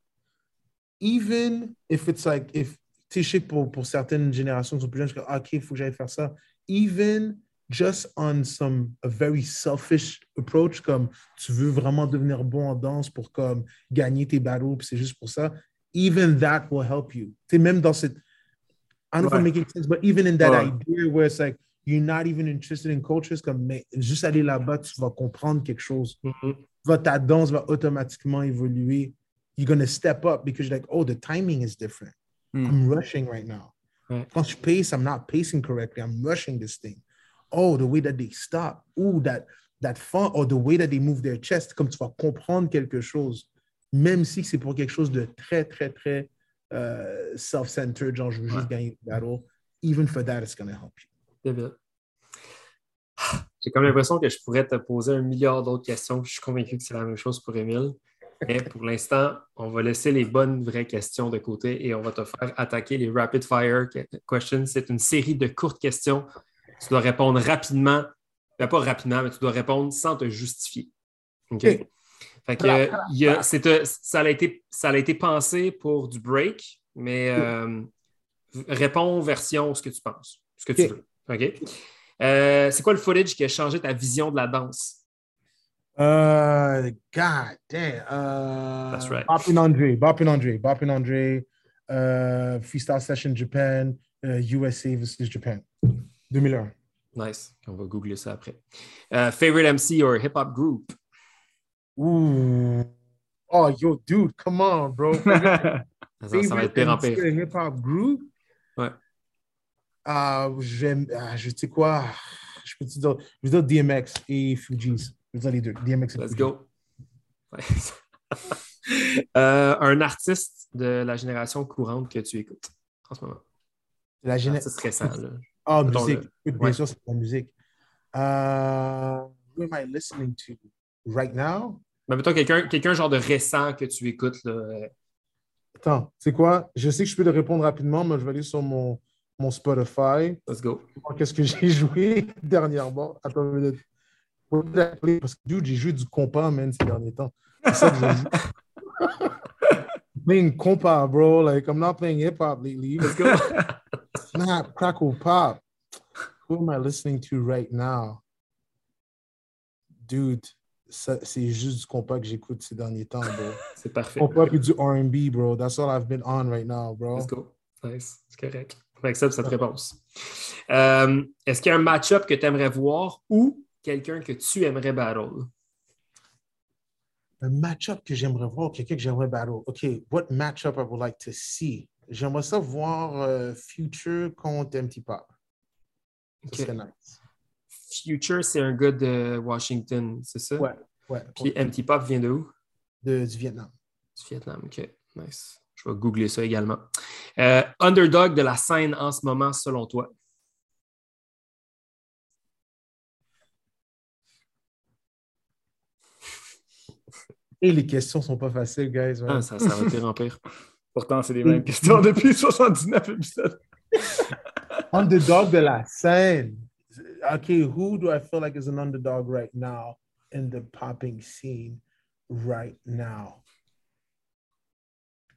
even if it's like, if, tu sais, pour, pour certaines générations qui sont plus jeunes, je comme, Ah, OK, il faut que j'aille faire ça. Even just on some a very selfish approach, comme tu veux vraiment devenir bon en danse pour comme gagner tes battles, puis c'est juste pour ça, even that will help you. Tu même dans cette, I don't know if I'm making sense, but even in that Ouais. idea where it's like you're not even interested in cultures, comme mais juste aller là-bas, tu vas comprendre quelque chose. Mhm. Va- ta danse va automatiquement évoluer. You're gonna step up because you're like, oh, the timing is different. Hmm. I'm rushing right now. Ouais. Quand je pace, I'm not pacing correctly. I'm rushing this thing. Oh, the way that they stop. Ooh, that that fun or the way that they move their chest, comme tu vas comprendre quelque chose, même si c'est pour quelque chose de très, très, très euh, self-centered, genre je veux juste gagner le battle. Even for that, it's gonna help you. Débile. J'ai comme l'impression que je pourrais te poser un milliard d'autres questions. Je suis convaincu que c'est la même chose pour Émile. Mais pour l'instant, on va laisser les bonnes, vraies questions de côté et on va te faire attaquer les rapid fire questions. C'est une série de courtes questions. Tu dois répondre rapidement. Ben, pas rapidement, mais tu dois répondre sans te justifier. OK? Fait que, euh, y a- euh, ça, a été, ça a été pensé pour du break, mais euh, réponds version ce que tu penses, ce que tu veux. OK? Euh, c'est quoi le footage qui a changé ta vision de la danse? Uh, God damn. Uh, That's right. Boppin' Andre, Boppin' Andre, Boppin' Andre. euh, Freestyle Session Japan, USA versus Japan. 2001. Nice. On va googler ça après. Euh, favorite MC or hip-hop group? Ooh. Oh, yo, dude, come on, bro. Ça, ça va être pire en pire. Hip hop group? Ouais. Ah, j'aime, ah, je sais quoi. Je peux te dire, je veux dire DMX et Fugees. Je veux dire les deux. DMX et Let's Fugees. go. Euh, un artiste de la génération courante que tu écoutes en ce moment? La Un géné- artiste récent. Là. Ah, Mettons musique. le- Bien ouais. sûr, c'est la musique. Euh, who am I listening to right now? Mais mettons quelqu'un quelqu'un genre de récent que tu écoutes. Là. Attends, c'est quoi? Je sais que je peux te répondre rapidement, mais je vais aller sur mon, mon Spotify. Let's go. Qu'est-ce que j'ai joué dernièrement? Attends une minute. Parce que, dude, j'ai joué du compas, man, ces derniers temps. C'est ça que j'ai joué. playing compas, bro. Like, I'm not playing hip hop lately. Let's go. Snap, crackle, pop? Who am I listening to right now? Dude, c'est juste du compas que j'écoute ces derniers temps, bro. C'est parfait. compas et du R&B, bro. That's all I've been on right now, bro. Let's go. Nice. C'est correct. On accepte cette réponse. Euh, Est-ce qu'il y a un match-up que tu aimerais voir ou quelqu'un que tu aimerais battle? Un match-up que j'aimerais voir, quelqu'un que j'aimerais battle. OK, what match-up I would like to see? J'aimerais ça voir euh, Future contre MT Pop. Ça Ok. serait nice. Future, c'est un gars de Washington, c'est ça? Ouais, ouais. Puis MT Pop vient de où? De, du Vietnam. Du Vietnam. OK. Nice. Je vais googler ça également. Euh, underdog de la scène en ce moment, selon toi? Et les questions sont pas faciles, guys. ouais. Ah, ça, ça va pire en pire. Pourtant, c'est les mêmes questions depuis 79 épisodes. Underdog de la scène. OK, who do I feel like is an underdog right now in the popping scene right now?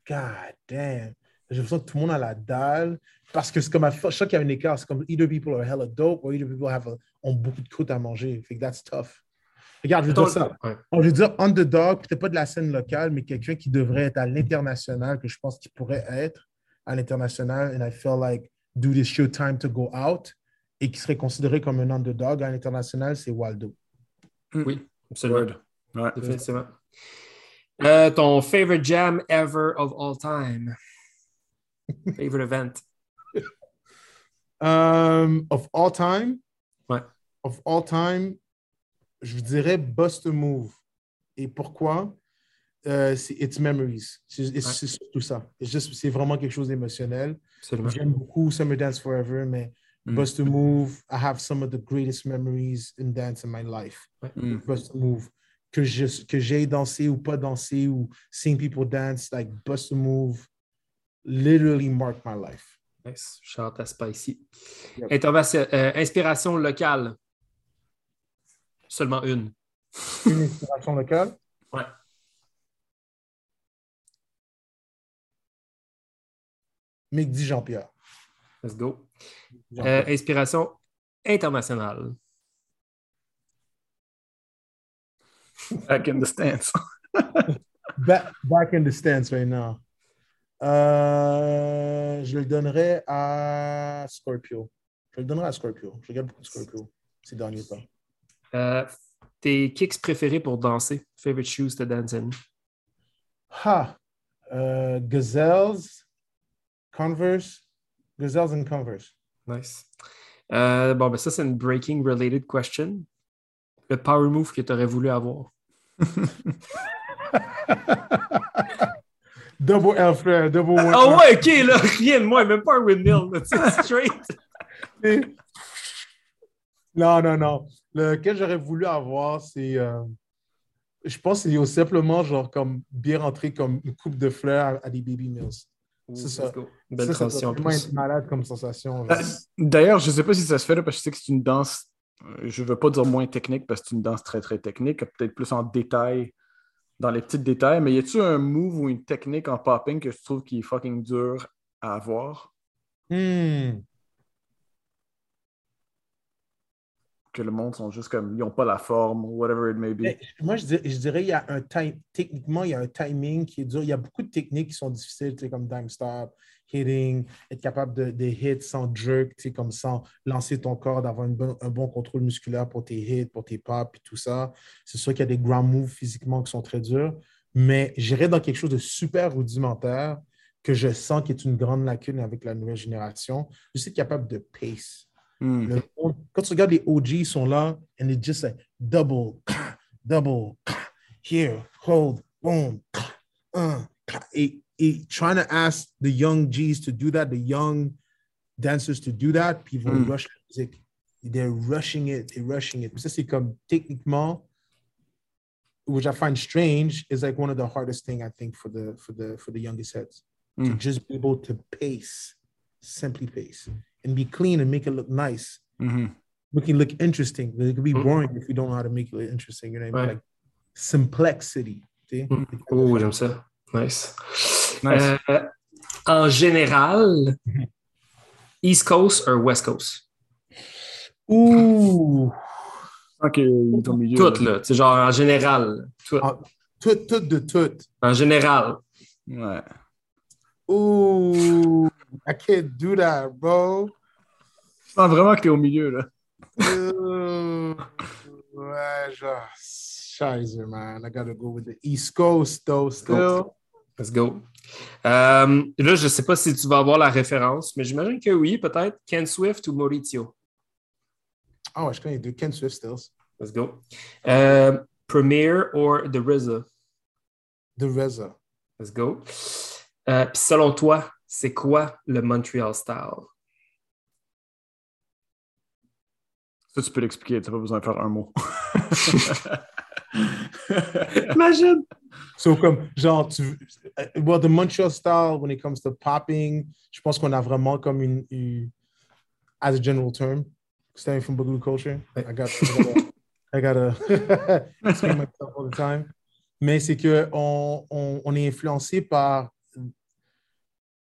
God damn. J'ai l'impression que tout le monde a la dalle parce que c'est comme à chaque fois qu'il y a un écart, c'est comme either people are hella dope or either people have a- ont beaucoup de croûte à manger. Fait que that's tough. Regarde, je veux dire ça. Ouais. On veut dire underdog, peut-être pas de la scène locale, mais quelqu'un qui devrait être à l'international, que je pense qu'il pourrait être à l'international. And I feel like, dude, it's your time to go out. Et qui serait considéré comme un underdog à l'international, c'est Waldo. Oui, absolument. Ouais. Définitivement. Euh, ton favorite jam ever of all time? favorite event? Um, of all time, Ouais. of all time, je vous dirais Bust a Move. Et pourquoi? Euh, c'est It's Memories. C'est Ouais. surtout ça. C'est vraiment quelque chose d'émotionnel. J'aime beaucoup Summer Dance Forever, mais Mm. Bust a Move, I have some of the greatest memories in dance in my life. Mm. Bust a Move. Que j'ai dansé ou pas dansé ou seen people dance, like Bust a Move literally marked my life. Nice. Shout à Spicy. Yep. Intervention- euh, inspiration locale. Seulement une. Une inspiration locale? Ouais. Mehdi Jean-Pierre. Let's go. Euh, inspiration internationale. Back in the stance. Back, back in the stance right now. Euh, je le donnerais à Scorpio. Je le donnerais à Scorpio. Je regarde beaucoup de Scorpio ces derniers temps. Euh, tes kicks préférés pour danser? Favorite shoes to dance in? Ha! Euh, Gazelles, Converse, Gazelles and Converse. Nice. Euh, bon, ben ça, c'est une breaking related question. Le power move que tu aurais voulu avoir? double L frère, double one. Ah ouais, ok, là, rien de moins, même pas un windmill, sais, straight. Non, non, non. Lequel j'aurais voulu avoir, c'est. euh, je pense que c'est simplement genre comme bien rentrer comme une coupe de fleurs à, à des baby mills. C'est ça. Belle Ça, ça transition en plus. être malade comme sensation. Euh. D'ailleurs, je ne sais pas si ça se fait là, parce que je sais que c'est une danse, euh, je ne veux pas dire moins technique parce que c'est une danse très très technique, peut-être plus en détail, dans les petits détails, mais y a-tu un move ou une technique en popping que tu trouves qui est fucking dur à avoir? Hmm. Que le monde sont juste comme, ils n'ont pas la forme, whatever it may be. Mais moi, je dirais, je il y a un time, techniquement, il y a un timing qui est dur. Il y a beaucoup de techniques qui sont difficiles, comme dime stop, hitting, être capable de, de hit sans jerk, comme sans lancer ton corps, d'avoir bonne- un bon contrôle musculaire pour tes hits, pour tes pops et tout ça. C'est sûr qu'il y a des ground moves physiquement qui sont très durs, mais j'irais dans quelque chose de super rudimentaire que je sens qui est une grande lacune avec la nouvelle génération. Je suis capable de pace. Hmm. Le monde- quand tu regardes les OG, ils sont là, and it's just like double, double, here, hold, boom, uh, et, et trying to ask the young G's to do that, the young dancers to do that, people Mm. rush musique. They're rushing it, they're rushing it. Ça, c'est comme techniquement, which I find strange, is like one of the hardest thing I think for the for the for the youngest heads to Mm. just be able to pace, simply pace, and be clean and make it look nice Mhm. make it look interesting. But it could be Mm. boring if you don't know how to make it look interesting. You know what I mean? Ouais. Like. Oh, j'aime ça. Nice. Nice. Euh, en général, East Coast ou West Coast? Ouh, Ok, il est au milieu. Tout, là. Sais, genre, en général. Tout. Ah. tout, tout de tout. En général. Ouais. Ooh, I can't do that, bro. Je sens vraiment que t'es au milieu, là. Ooh, ouais, genre, man. I gotta go with the East Coast, though, still. Let's go. Euh, là, je ne sais pas si tu vas avoir la référence, mais j'imagine que oui, peut-être. Ken Swift ou Maurizio? Ah ouais, je connais deux Ken Swift stills. Let's go. Euh, Premier or The RZA? The Reza. Let's go. Euh, Puis selon toi, c'est quoi le Montreal style? Ça, tu peux l'expliquer, tu n'as pas besoin de faire un mot. Imagine! So, comme, genre, tu, uh, well, the Montreal style, when it comes to popping, je pense qu'on a vraiment comme une, une- as a general term, stemming from Boogaloo culture. I got, I gotta, I gotta explain myself all the time. Mais c'est que on, on, on est influencé par,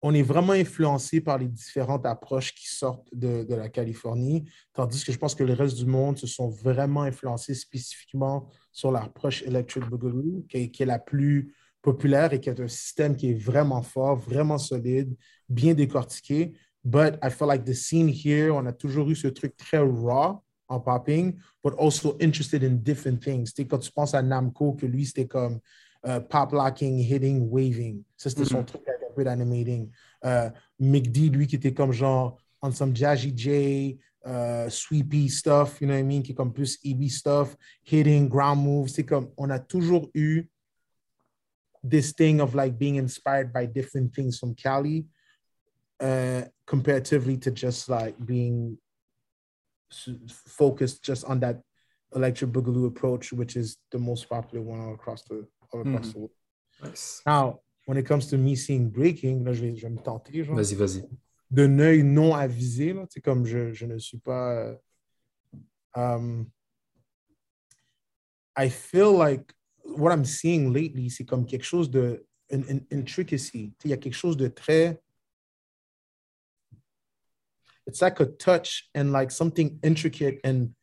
on est vraiment influencé par les différentes approches qui sortent de, de la Californie, tandis que je pense que le reste du monde se sont vraiment influencés spécifiquement sur l'approche Electric Boogaloo, qui est, qui est la plus populaire et qui est un système qui est vraiment fort, vraiment solide, bien décortiqué. But I feel like the scene here, on a toujours eu ce truc très raw en popping, but also interested in different things. Tu sais, quand tu penses à Namco, que lui, c'était comme euh, pop locking, hitting, waving. Ça, c'était son Mhm. truc avec animating. Euh, McD, lui, qui était comme genre on some Jazzy J, euh, sweepy stuff, you know what I mean, qui est comme plus EB stuff, hitting, ground moves. C'est comme, on a toujours eu this thing of like being inspired by different things from Cali, uh, comparatively to just like being focused just on that electric boogaloo approach, which is the most popular one all across the all across hmm. the world. Nice. Now, when it comes to me seeing breaking, là, je vais, je vais me tenter, genre Vas-y, vas-y. d'un œil non avisé, là, comme je, je ne suis pas. euh, um, I feel like what I'm seeing lately, c'est comme quelque chose de. Une, une intricacy. Il y a quelque chose de très. It's like a touch and like something intricate. And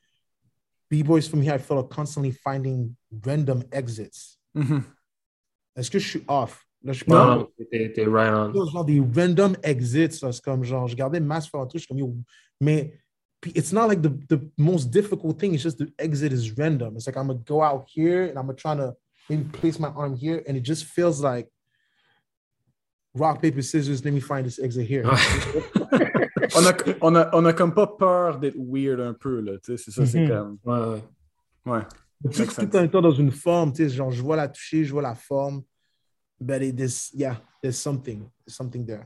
B-boys from here, I feel are constantly finding random exits. Mhm. Est-ce que je suis off? Là, je t'es right on. genre des random exits. C'est comme genre, je regardais Mass faire un truc, je suis comme, yo, mais puis it's not like the, the most difficult thing. It's just the exit is random. It's like I'm gonna go out here and I'm gonna try to maybe place my arm here, and it just feels like rock paper scissors. Let me find this exit here. On, a, on, a, on a comme pas peur d'être weird un peu, là. Tu sais, c'est ça, c'est Mhm. comme. Ouais, ouais. Ouais. Tout, tout en étant dans une forme, tu sais, genre je vois la toucher, je vois la forme. But it is, yeah, there's something, there's something there.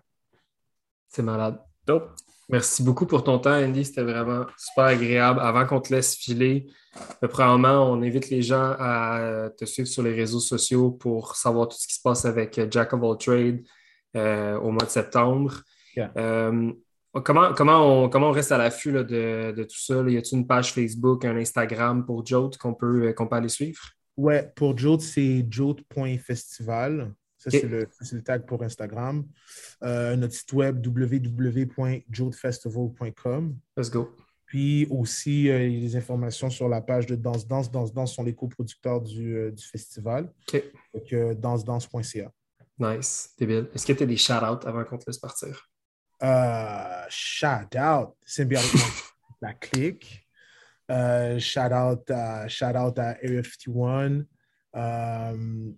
C'est malade. Dope. Merci beaucoup pour ton temps, Andy. C'était vraiment super agréable. Avant qu'on te laisse filer, euh, premièrement, on invite les gens à te suivre sur les réseaux sociaux pour savoir tout ce qui se passe avec euh, Jack of All Trade euh, au mois de septembre. Yeah. Euh, comment, comment, on, comment on reste à l'affût de, de tout ça? là? Y a-t-il une page Facebook, un Instagram pour Jode qu'on peut, qu'on peut aller suivre? Ouais, pour Jote, c'est jote.festival. Ça, c'est le, le tag pour Instagram. Euh, notre site web www.jotefestival.com. Let's go. Puis aussi, euh, il y a des informations sur la page de Danse Danse. Danse Danse sont les coproducteurs du, euh, du festival. OK. Donc, euh, dansedance.ca. Nice. Débile. Est-ce que tu as des shout-outs avant qu'on te laisse partir? Shout out Symbiotic Monsters, la clique. Shout out, uh, shout out à Area 51. Um,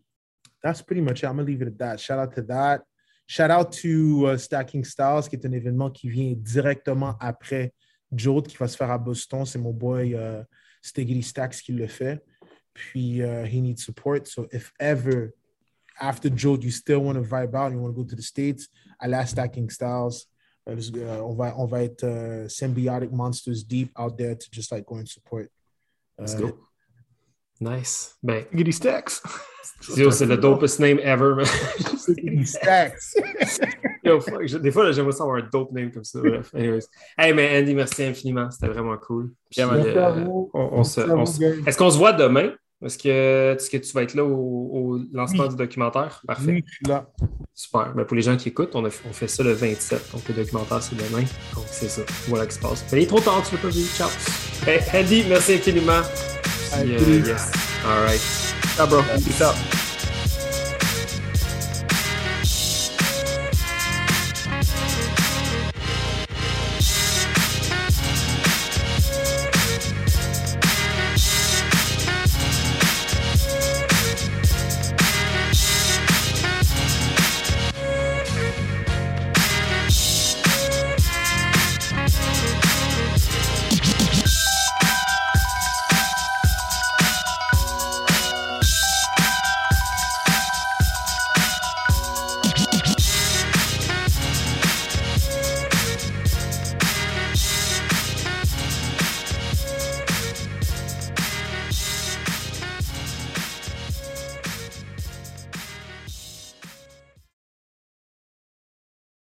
that's pretty much it. I'm gonna leave it at that. Shout out to that. Shout out to uh, Stacking Styles, qui est un événement qui vient directement après Jode, qui va se faire à Boston. C'est mon boy uh, Stiggity Stacks qui le fait. Puis uh, he needs support. So if ever after Jode you still want to vibe out, you want to go to the States, à la Stacking Styles. Uh, on, va, on va être uh, symbiotic monsters deep out there to just like go and support. Let's go. Nice. Ben, Giddy Stacks. Yo, c'est le dopest name ever, man. Stiggity Stacks. Yo, fuck, je- des fois, j'aimerais ça avoir un dope name comme ça. Bref, anyways. Hey, mais Andy, merci infiniment. C'était vraiment cool. Est-ce qu'on se voit demain? Est-ce que, tu vas être là au, au lancement Oui. du documentaire? Parfait. Oui, je suis là. Super. Ben, pour les gens qui écoutent, on, a- on fait ça le 27. Donc, le documentaire, c'est demain. Donc, c'est ça. Voilà ce qui se passe. Mais il est trop tard, tu ne peux pas vivre. Ciao. Hey, Andy, merci infiniment. Puis, Allez, euh, peace. yes. All right. Ah, bro. Peace out.